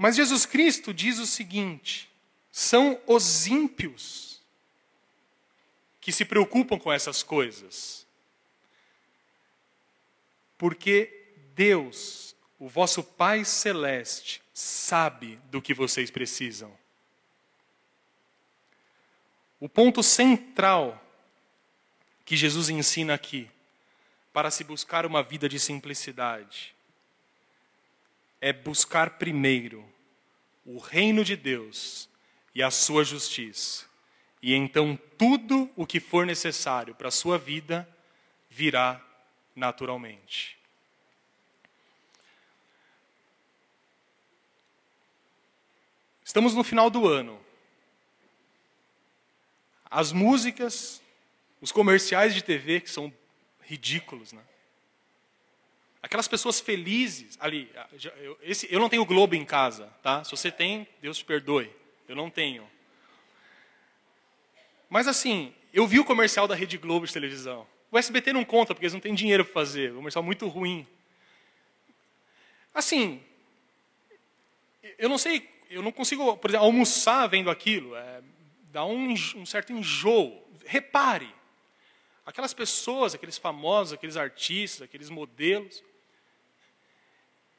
Mas Jesus Cristo diz o seguinte: são os ímpios que se preocupam com essas coisas porque Deus, o vosso Pai celeste, sabe do que vocês precisam. O ponto central que Jesus ensina aqui para se buscar uma vida de simplicidade é buscar primeiro o reino de Deus e a sua justiça. E então tudo o que for necessário para a sua vida virá naturalmente. Estamos no final do ano. As músicas, os comerciais de TV que são ridículos, né? Aquelas pessoas felizes ali. Eu, esse, eu não tenho Globo em casa, tá? Se você tem, Deus te perdoe. Eu não tenho. Mas assim, eu vi o comercial da Rede Globo de televisão. O SBT não conta porque eles não têm dinheiro para fazer. O comercial muito ruim. Assim, eu não sei, eu não consigo, por exemplo, almoçar vendo aquilo. É, dá um, um certo enjoo. Repare, aquelas pessoas, aqueles famosos, aqueles artistas, aqueles modelos,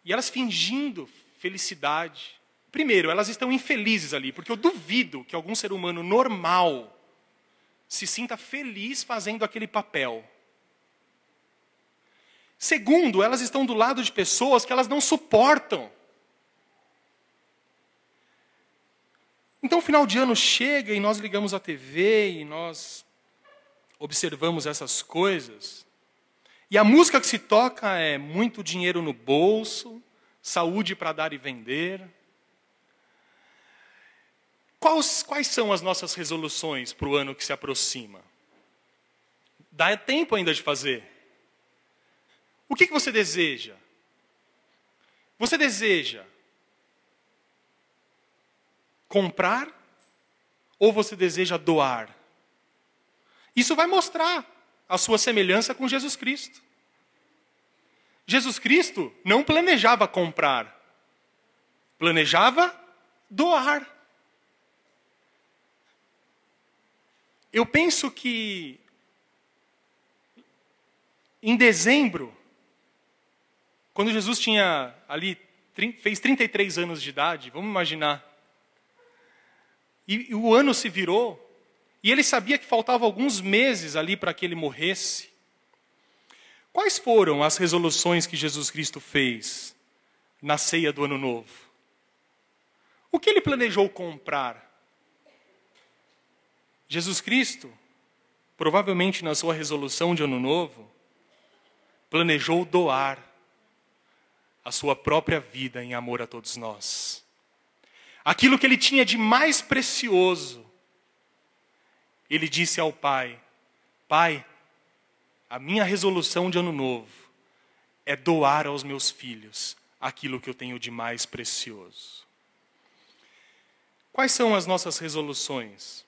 e elas fingindo felicidade. Primeiro, elas estão infelizes ali, porque eu duvido que algum ser humano normal se sinta feliz fazendo aquele papel. Segundo, elas estão do lado de pessoas que elas não suportam. Então, o final de ano chega e nós ligamos a TV e nós observamos essas coisas. E a música que se toca é muito dinheiro no bolso, saúde para dar e vender. Quais, quais são as nossas resoluções para o ano que se aproxima? Dá tempo ainda de fazer. O que, que você deseja? Você deseja comprar ou você deseja doar? Isso vai mostrar a sua semelhança com Jesus Cristo. Jesus Cristo não planejava comprar, planejava doar. Eu penso que em dezembro, quando Jesus tinha ali, fez 33 anos de idade, vamos imaginar, e, e o ano se virou, e ele sabia que faltava alguns meses ali para que ele morresse. Quais foram as resoluções que Jesus Cristo fez na ceia do Ano Novo? O que ele planejou comprar? Jesus Cristo, provavelmente na sua resolução de Ano Novo, planejou doar a sua própria vida em amor a todos nós. Aquilo que ele tinha de mais precioso, ele disse ao Pai: Pai, a minha resolução de ano novo é doar aos meus filhos aquilo que eu tenho de mais precioso. Quais são as nossas resoluções?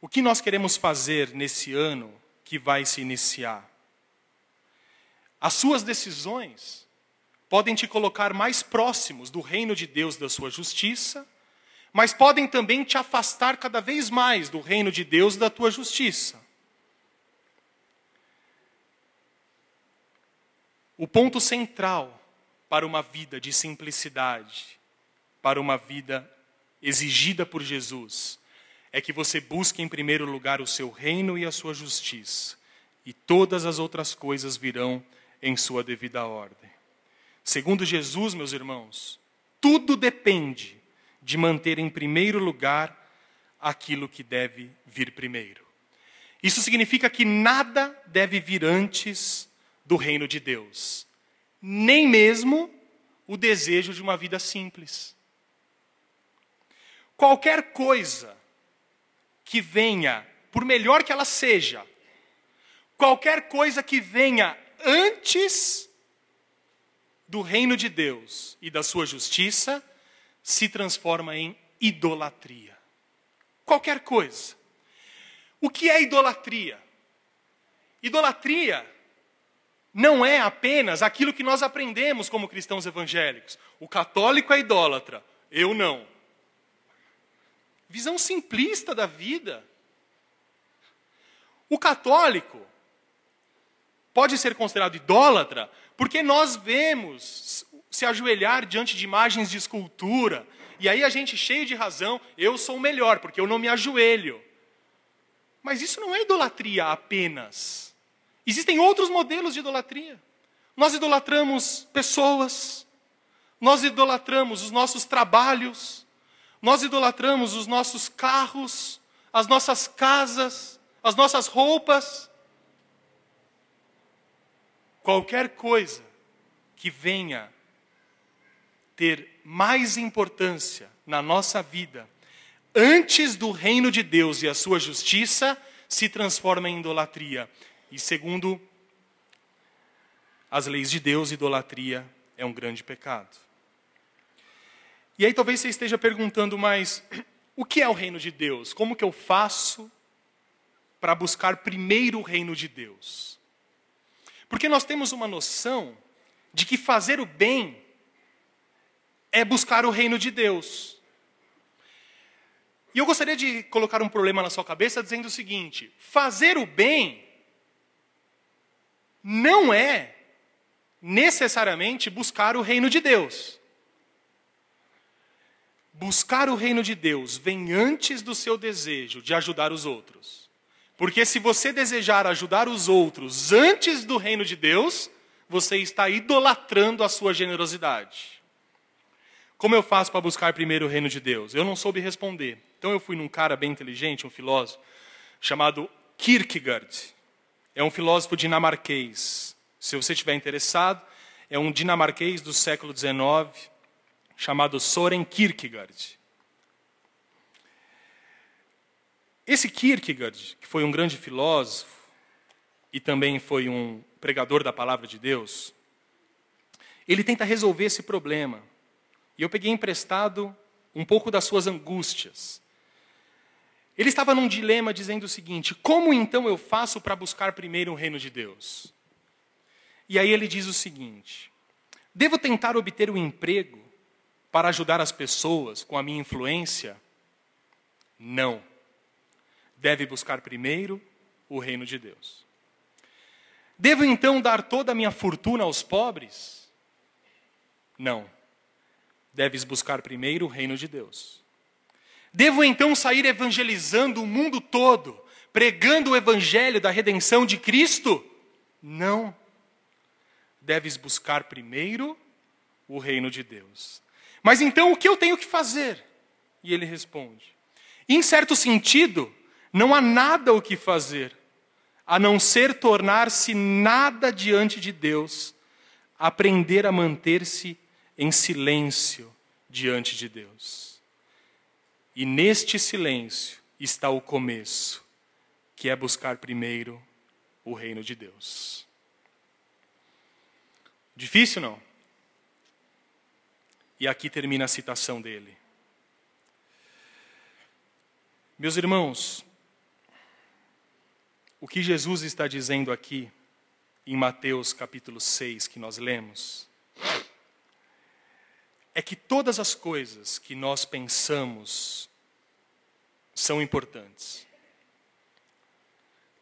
O que nós queremos fazer nesse ano que vai se iniciar? As suas decisões podem te colocar mais próximos do reino de Deus, da sua justiça, mas podem também te afastar cada vez mais do reino de Deus, da tua justiça. O ponto central para uma vida de simplicidade, para uma vida exigida por Jesus, é que você busque em primeiro lugar o seu reino e a sua justiça, e todas as outras coisas virão em sua devida ordem. Segundo Jesus, meus irmãos, tudo depende de manter em primeiro lugar aquilo que deve vir primeiro. Isso significa que nada deve vir antes do reino de Deus, nem mesmo o desejo de uma vida simples. Qualquer coisa que venha, por melhor que ela seja, qualquer coisa que venha antes do reino de Deus e da sua justiça, se transforma em idolatria. Qualquer coisa. O que é idolatria? Idolatria não é apenas aquilo que nós aprendemos como cristãos evangélicos. O católico é idólatra, eu não. Visão simplista da vida. O católico pode ser considerado idólatra porque nós vemos se ajoelhar diante de imagens de escultura, e aí a gente cheio de razão, eu sou o melhor, porque eu não me ajoelho. Mas isso não é idolatria apenas. Existem outros modelos de idolatria. Nós idolatramos pessoas, nós idolatramos os nossos trabalhos, nós idolatramos os nossos carros, as nossas casas, as nossas roupas. Qualquer coisa que venha ter mais importância na nossa vida antes do reino de Deus e a sua justiça se transforma em idolatria. E segundo as leis de Deus, idolatria é um grande pecado. E aí talvez você esteja perguntando, mas o que é o reino de Deus? Como que eu faço para buscar primeiro o reino de Deus? Porque nós temos uma noção de que fazer o bem é buscar o reino de Deus. E eu gostaria de colocar um problema na sua cabeça dizendo o seguinte: fazer o bem não é necessariamente buscar o reino de Deus buscar o reino de Deus vem antes do seu desejo de ajudar os outros. Porque se você desejar ajudar os outros antes do reino de Deus, você está idolatrando a sua generosidade. Como eu faço para buscar primeiro o reino de Deus? Eu não soube responder. Então eu fui num cara bem inteligente, um filósofo, chamado Kierkegaard. É um filósofo dinamarquês. Se você estiver interessado, é um dinamarquês do século XIX chamado Soren Kierkegaard. Esse Kierkegaard, que foi um grande filósofo e também foi um pregador da palavra de Deus, ele tenta resolver esse problema. E eu peguei emprestado um pouco das suas angústias. Ele estava num dilema dizendo o seguinte: como então eu faço para buscar primeiro o reino de Deus? E aí ele diz o seguinte: devo tentar obter um emprego para ajudar as pessoas com a minha influência? Não. Deve buscar primeiro o reino de Deus. Devo então dar toda a minha fortuna aos pobres? Não. Deves buscar primeiro o reino de Deus. Devo então sair evangelizando o mundo todo, pregando o evangelho da redenção de Cristo? Não. Deves buscar primeiro o reino de Deus. Mas então o que eu tenho que fazer? E ele responde: Em certo sentido, não há nada o que fazer, a não ser tornar-se nada diante de Deus, aprender a manter-se em silêncio diante de Deus. E neste silêncio está o começo, que é buscar primeiro o reino de Deus. Difícil não? E aqui termina a citação dele. Meus irmãos, o que Jesus está dizendo aqui, em Mateus capítulo 6, que nós lemos, é que todas as coisas que nós pensamos são importantes.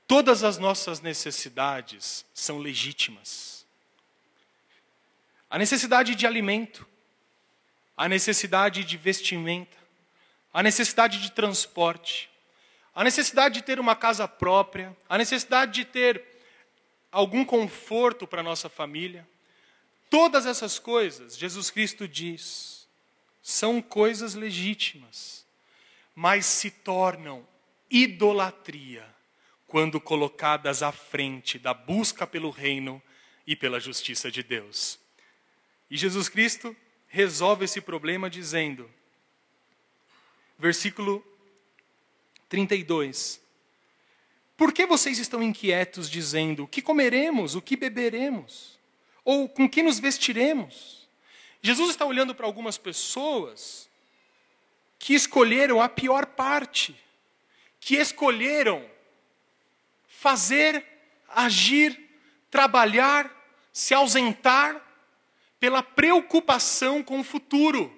Todas as nossas necessidades são legítimas. A necessidade de alimento, a necessidade de vestimenta, a necessidade de transporte, a necessidade de ter uma casa própria, a necessidade de ter algum conforto para nossa família. Todas essas coisas, Jesus Cristo diz, são coisas legítimas, mas se tornam idolatria quando colocadas à frente da busca pelo reino e pela justiça de Deus. E Jesus Cristo resolve esse problema dizendo, versículo 32. Por que vocês estão inquietos dizendo: o que comeremos, o que beberemos? Ou com que nos vestiremos? Jesus está olhando para algumas pessoas que escolheram a pior parte, que escolheram fazer, agir, trabalhar, se ausentar pela preocupação com o futuro.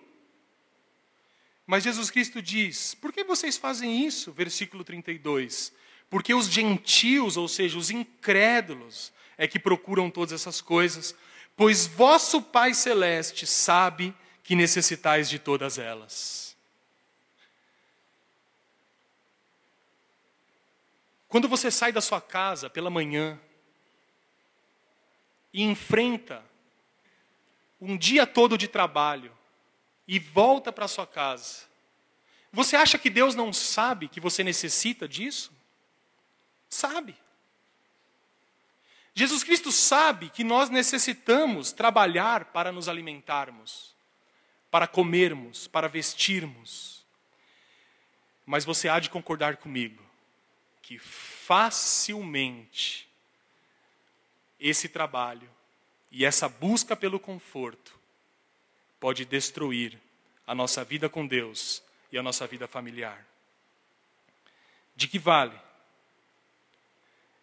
Mas Jesus Cristo diz: por que vocês fazem isso? Versículo 32. Porque os gentios, ou seja, os incrédulos, é que procuram todas essas coisas, pois vosso Pai Celeste sabe que necessitais de todas elas. Quando você sai da sua casa pela manhã e enfrenta um dia todo de trabalho e volta para sua casa, você acha que Deus não sabe que você necessita disso? Sabe. Jesus Cristo sabe que nós necessitamos trabalhar para nos alimentarmos, para comermos, para vestirmos. Mas você há de concordar comigo que facilmente esse trabalho e essa busca pelo conforto pode destruir a nossa vida com Deus e a nossa vida familiar. De que vale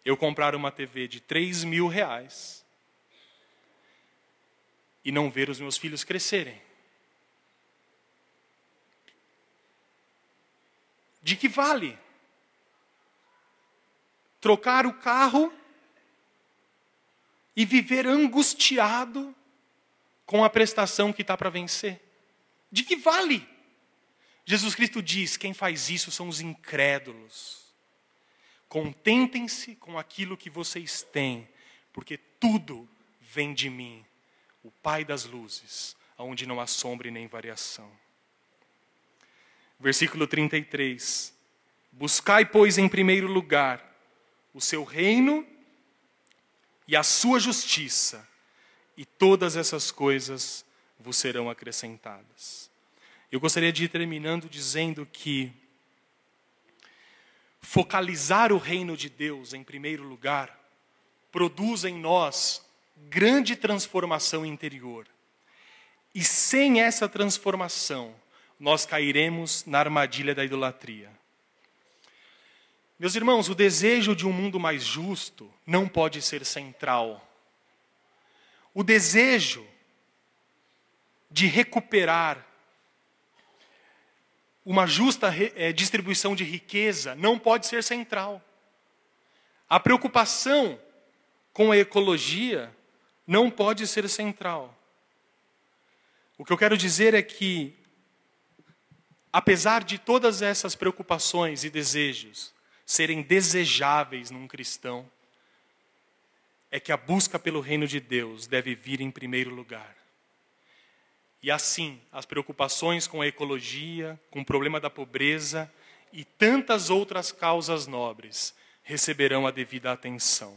eu comprar uma TV de 3 mil reais e não ver os meus filhos crescerem? De que vale trocar o carro e viver angustiado com a prestação que está para vencer? De que vale? Jesus Cristo diz: quem faz isso são os incrédulos. Contentem-se com aquilo que vocês têm, porque tudo vem de mim, o Pai das luzes, aonde não há sombra nem variação. Versículo 33. Buscai, pois, em primeiro lugar o seu reino e a sua justiça, e todas essas coisas vos serão acrescentadas. Eu gostaria de ir terminando dizendo que focalizar o reino de Deus em primeiro lugar produz em nós grande transformação interior. E sem essa transformação, nós cairemos na armadilha da idolatria. Meus irmãos, o desejo de um mundo mais justo não pode ser central. O desejo de recuperar uma justa é, distribuição de riqueza não pode ser central. A preocupação com a ecologia não pode ser central. O que eu quero dizer é que, apesar de todas essas preocupações e desejos serem desejáveis num cristão, é que a busca pelo reino de Deus deve vir em primeiro lugar. E assim, as preocupações com a ecologia, com o problema da pobreza e tantas outras causas nobres receberão a devida atenção.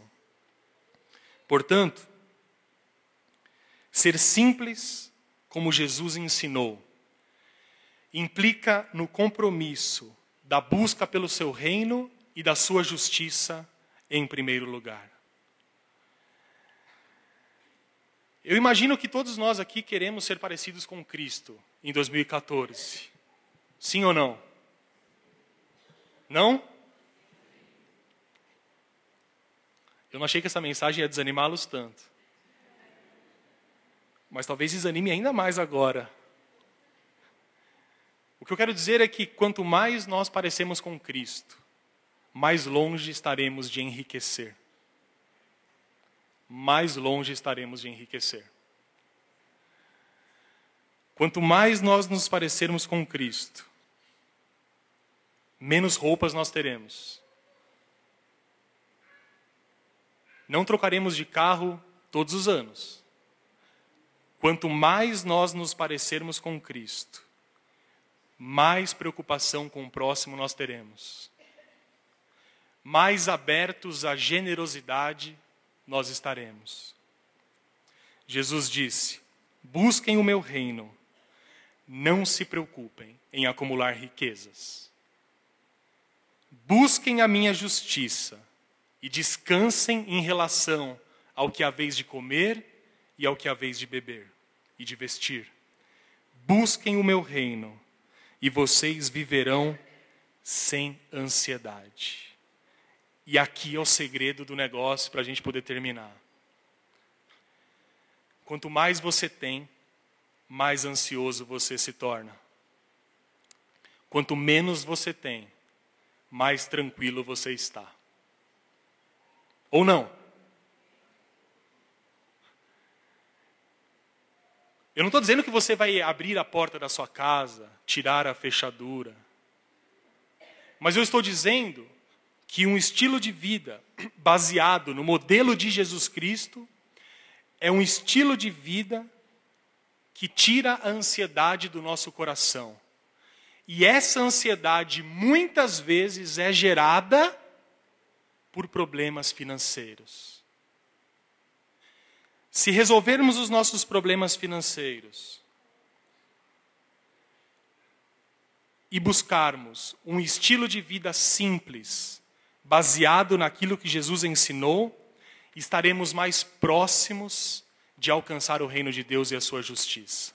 Portanto, ser simples, como Jesus ensinou, implica no compromisso da busca pelo seu reino e da sua justiça em primeiro lugar. Eu imagino que todos nós aqui queremos ser parecidos com Cristo em 2014. Sim ou não? Não? Eu não achei que essa mensagem ia desanimá-los tanto. Mas talvez desanime ainda mais agora. O que eu quero dizer é que quanto mais nós parecemos com Cristo, mais longe estaremos de enriquecer mais longe estaremos de enriquecer. Quanto mais nós nos parecermos com Cristo, menos roupas nós teremos. Não trocaremos de carro todos os anos. Quanto mais nós nos parecermos com Cristo, mais preocupação com o próximo nós teremos. Mais abertos à generosidade nós estaremos. Jesus disse: Busquem o meu reino, não se preocupem em acumular riquezas. Busquem a minha justiça e descansem em relação ao que há vez de comer e ao que há vez de beber e de vestir. Busquem o meu reino e vocês viverão sem ansiedade. E aqui é o segredo do negócio para a gente poder terminar. Quanto mais você tem, mais ansioso você se torna. Quanto menos você tem, mais tranquilo você está. Ou não? Eu não estou dizendo que você vai abrir a porta da sua casa, tirar a fechadura. Mas eu estou dizendo que um estilo de vida baseado no modelo de Jesus Cristo é um estilo de vida que tira a ansiedade do nosso coração. E essa ansiedade muitas vezes é gerada por problemas financeiros. Se resolvermos os nossos problemas financeiros e buscarmos um estilo de vida simples, baseado naquilo que Jesus ensinou, estaremos mais próximos de alcançar o reino de Deus e a sua justiça.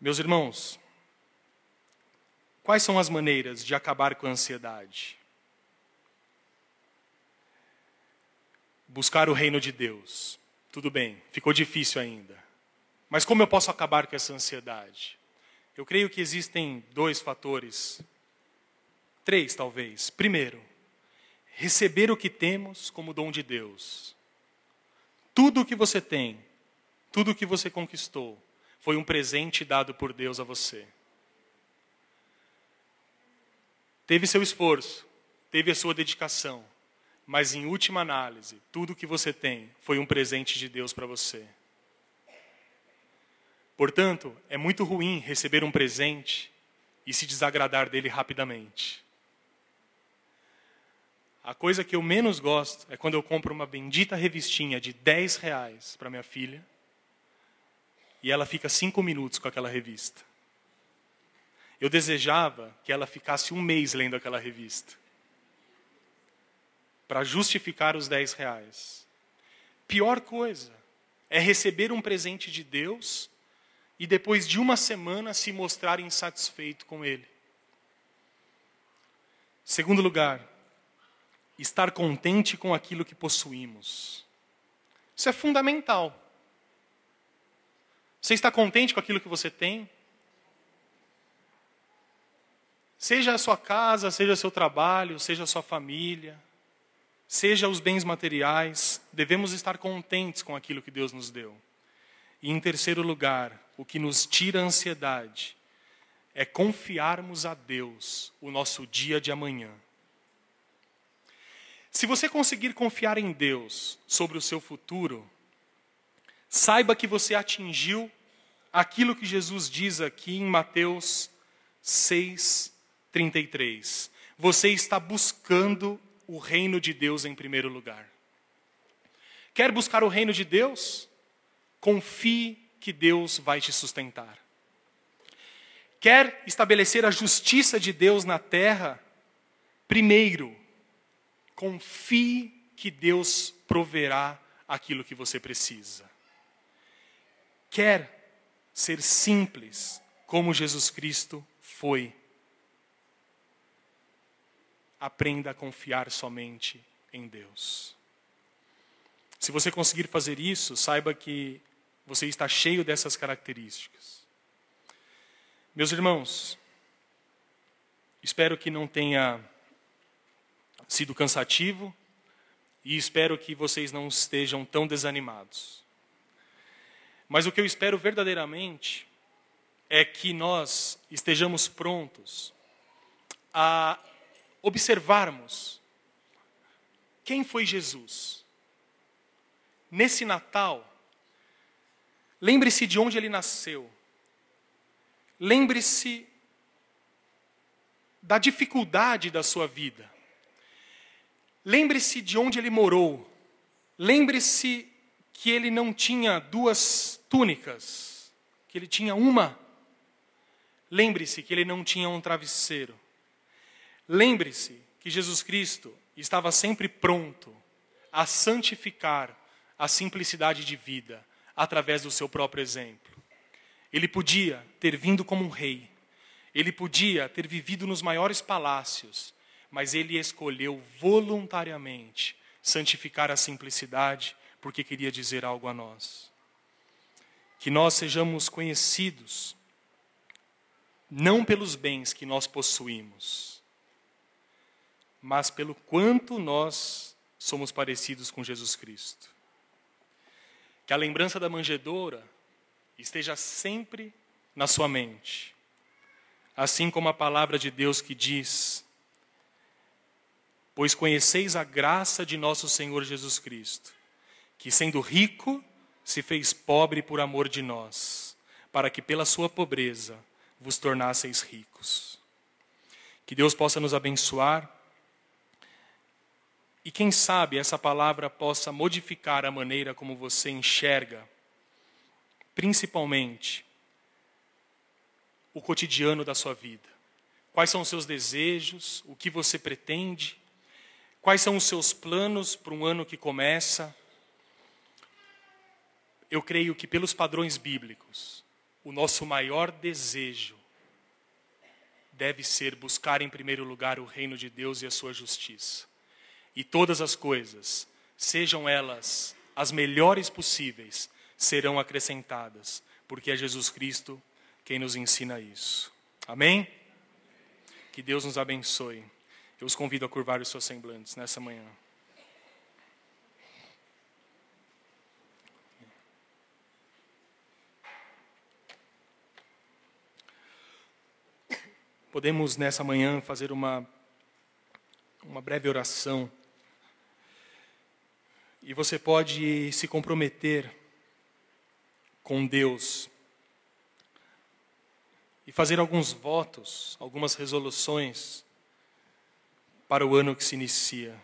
Meus irmãos, quais são as maneiras de acabar com a ansiedade? buscar o reino de Deus. Tudo bem, ficou difícil ainda. Mas como eu posso acabar com essa ansiedade? Eu creio que existem dois fatores, três talvez. Primeiro, receber o que temos como dom de Deus. Tudo o que você tem, tudo o que você conquistou, foi um presente dado por Deus a você. Teve seu esforço, teve a sua dedicação, mas em última análise, tudo que você tem foi um presente de Deus para você. Portanto, é muito ruim receber um presente e se desagradar dele rapidamente. A coisa que eu menos gosto é quando eu compro uma bendita revistinha de 10 reais para minha filha e ela fica cinco minutos com aquela revista. Eu desejava que ela ficasse um mês lendo aquela revista para justificar os 10 reais. Pior coisa é receber um presente de Deus e depois de uma semana se mostrar insatisfeito com ele. Segundo lugar, estar contente com aquilo que possuímos. Isso é fundamental. Você está contente com aquilo que você tem? Seja a sua casa, seja seu trabalho, seja a sua família, seja os bens materiais, devemos estar contentes com aquilo que Deus nos deu. E em terceiro lugar, o que nos tira a ansiedade é confiarmos a Deus o nosso dia de amanhã. Se você conseguir confiar em Deus sobre o seu futuro, saiba que você atingiu aquilo que Jesus diz aqui em Mateus 6:33. Você está buscando o reino de Deus em primeiro lugar. Quer buscar o reino de Deus? Confie que Deus vai te sustentar. Quer estabelecer a justiça de Deus na terra? Primeiro, confie que Deus proverá aquilo que você precisa. Quer ser simples como Jesus Cristo foi aprenda a confiar somente em Deus. Se você conseguir fazer isso, saiba que você está cheio dessas características. Meus irmãos, espero que não tenha sido cansativo e espero que vocês não estejam tão desanimados. Mas o que eu espero verdadeiramente é que nós estejamos prontos a observarmos quem foi Jesus. Nesse Natal, lembre-se de onde ele nasceu. Lembre-se da dificuldade da sua vida. Lembre-se de onde ele morou. Lembre-se que ele não tinha duas túnicas, que ele tinha uma. Lembre-se que ele não tinha um travesseiro. Lembre-se que Jesus Cristo estava sempre pronto a santificar a simplicidade de vida através do seu próprio exemplo. Ele podia ter vindo como um rei, ele podia ter vivido nos maiores palácios, mas ele escolheu voluntariamente santificar a simplicidade porque queria dizer algo a nós. Que nós sejamos conhecidos não pelos bens que nós possuímos, mas pelo quanto nós somos parecidos com Jesus Cristo. Que a lembrança da manjedoura esteja sempre na sua mente. Assim como a palavra de Deus que diz: Pois conheceis a graça de nosso Senhor Jesus Cristo, que sendo rico, se fez pobre por amor de nós, para que pela sua pobreza vos tornasseis ricos. Que Deus possa nos abençoar e quem sabe essa palavra possa modificar a maneira como você enxerga, principalmente, o cotidiano da sua vida. Quais são os seus desejos, o que você pretende, quais são os seus planos para um ano que começa. Eu creio que, pelos padrões bíblicos, o nosso maior desejo deve ser buscar em primeiro lugar o reino de Deus e a sua justiça e todas as coisas, sejam elas as melhores possíveis, serão acrescentadas, porque é Jesus Cristo quem nos ensina isso. Amém? Que Deus nos abençoe. Eu os convido a curvar os seus semblantes nessa manhã. Podemos nessa manhã fazer uma, uma breve oração. E você pode se comprometer com Deus e fazer alguns votos, algumas resoluções para o ano que se inicia.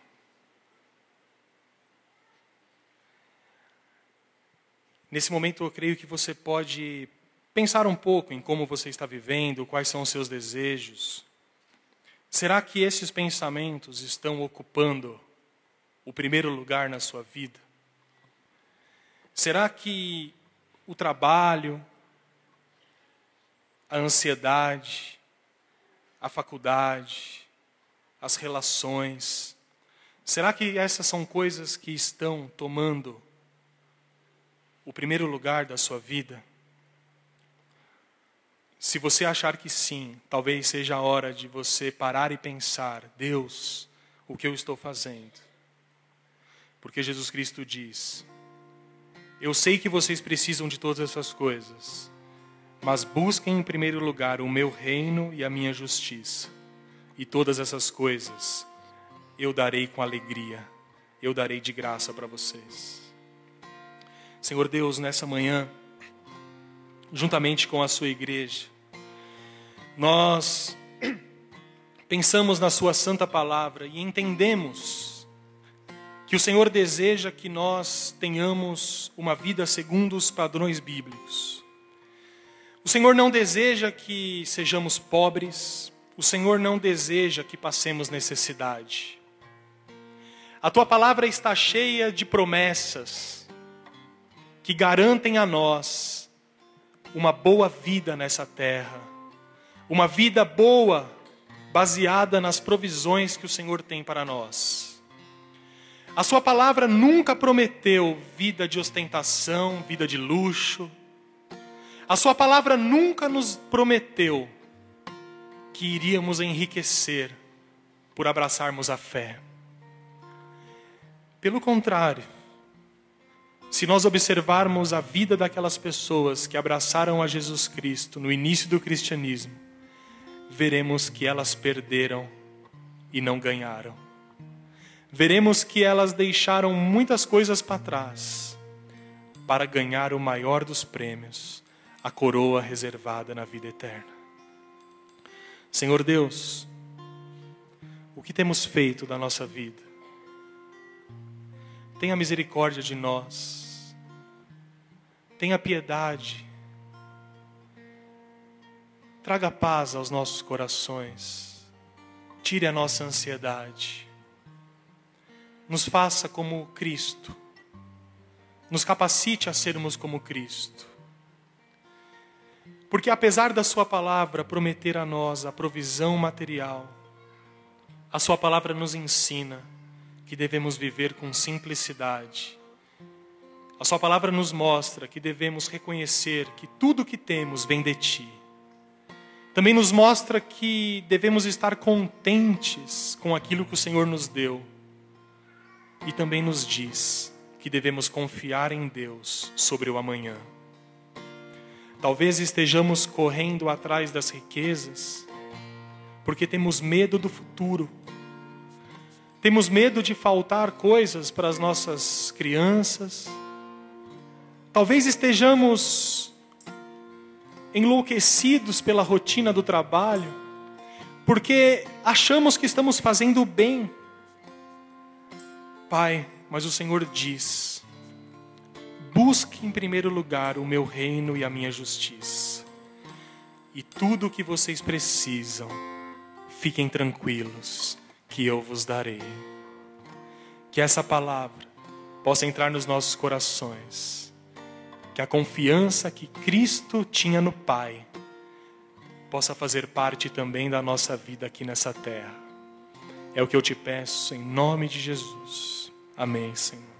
Nesse momento, eu creio que você pode pensar um pouco em como você está vivendo, quais são os seus desejos. Será que esses pensamentos estão ocupando o primeiro lugar na sua vida? Será que o trabalho, a ansiedade, a faculdade, as relações, será que essas são coisas que estão tomando o primeiro lugar da sua vida? Se você achar que sim, talvez seja a hora de você parar e pensar: Deus, o que eu estou fazendo? Porque Jesus Cristo diz: Eu sei que vocês precisam de todas essas coisas, mas busquem em primeiro lugar o meu reino e a minha justiça, e todas essas coisas eu darei com alegria, eu darei de graça para vocês. Senhor Deus, nessa manhã, juntamente com a sua igreja, nós pensamos na Sua santa palavra e entendemos que o Senhor deseja que nós tenhamos uma vida segundo os padrões bíblicos. O Senhor não deseja que sejamos pobres, o Senhor não deseja que passemos necessidade. A tua palavra está cheia de promessas que garantem a nós uma boa vida nessa terra, uma vida boa baseada nas provisões que o Senhor tem para nós. A sua palavra nunca prometeu vida de ostentação, vida de luxo. A sua palavra nunca nos prometeu que iríamos enriquecer por abraçarmos a fé. Pelo contrário, se nós observarmos a vida daquelas pessoas que abraçaram a Jesus Cristo no início do cristianismo, veremos que elas perderam e não ganharam veremos que elas deixaram muitas coisas para trás para ganhar o maior dos prêmios, a coroa reservada na vida eterna. Senhor Deus, o que temos feito da nossa vida? Tenha misericórdia de nós, tenha piedade, traga paz aos nossos corações, tire a nossa ansiedade nos faça como Cristo, nos capacite a sermos como Cristo. Porque apesar da Sua palavra prometer a nós a provisão material, a Sua palavra nos ensina que devemos viver com simplicidade. A Sua palavra nos mostra que devemos reconhecer que tudo o que temos vem de Ti. Também nos mostra que devemos estar contentes com aquilo que o Senhor nos deu e também nos diz que devemos confiar em Deus sobre o amanhã. Talvez estejamos correndo atrás das riquezas porque temos medo do futuro. Temos medo de faltar coisas para as nossas crianças. Talvez estejamos enlouquecidos pela rotina do trabalho, porque achamos que estamos fazendo bem. Pai, mas o Senhor diz: busque em primeiro lugar o meu reino e a minha justiça, e tudo o que vocês precisam, fiquem tranquilos, que eu vos darei. Que essa palavra possa entrar nos nossos corações que a confiança que Cristo tinha no Pai possa fazer parte também da nossa vida aqui nessa terra. É o que eu te peço em nome de Jesus. Amém, Senhor.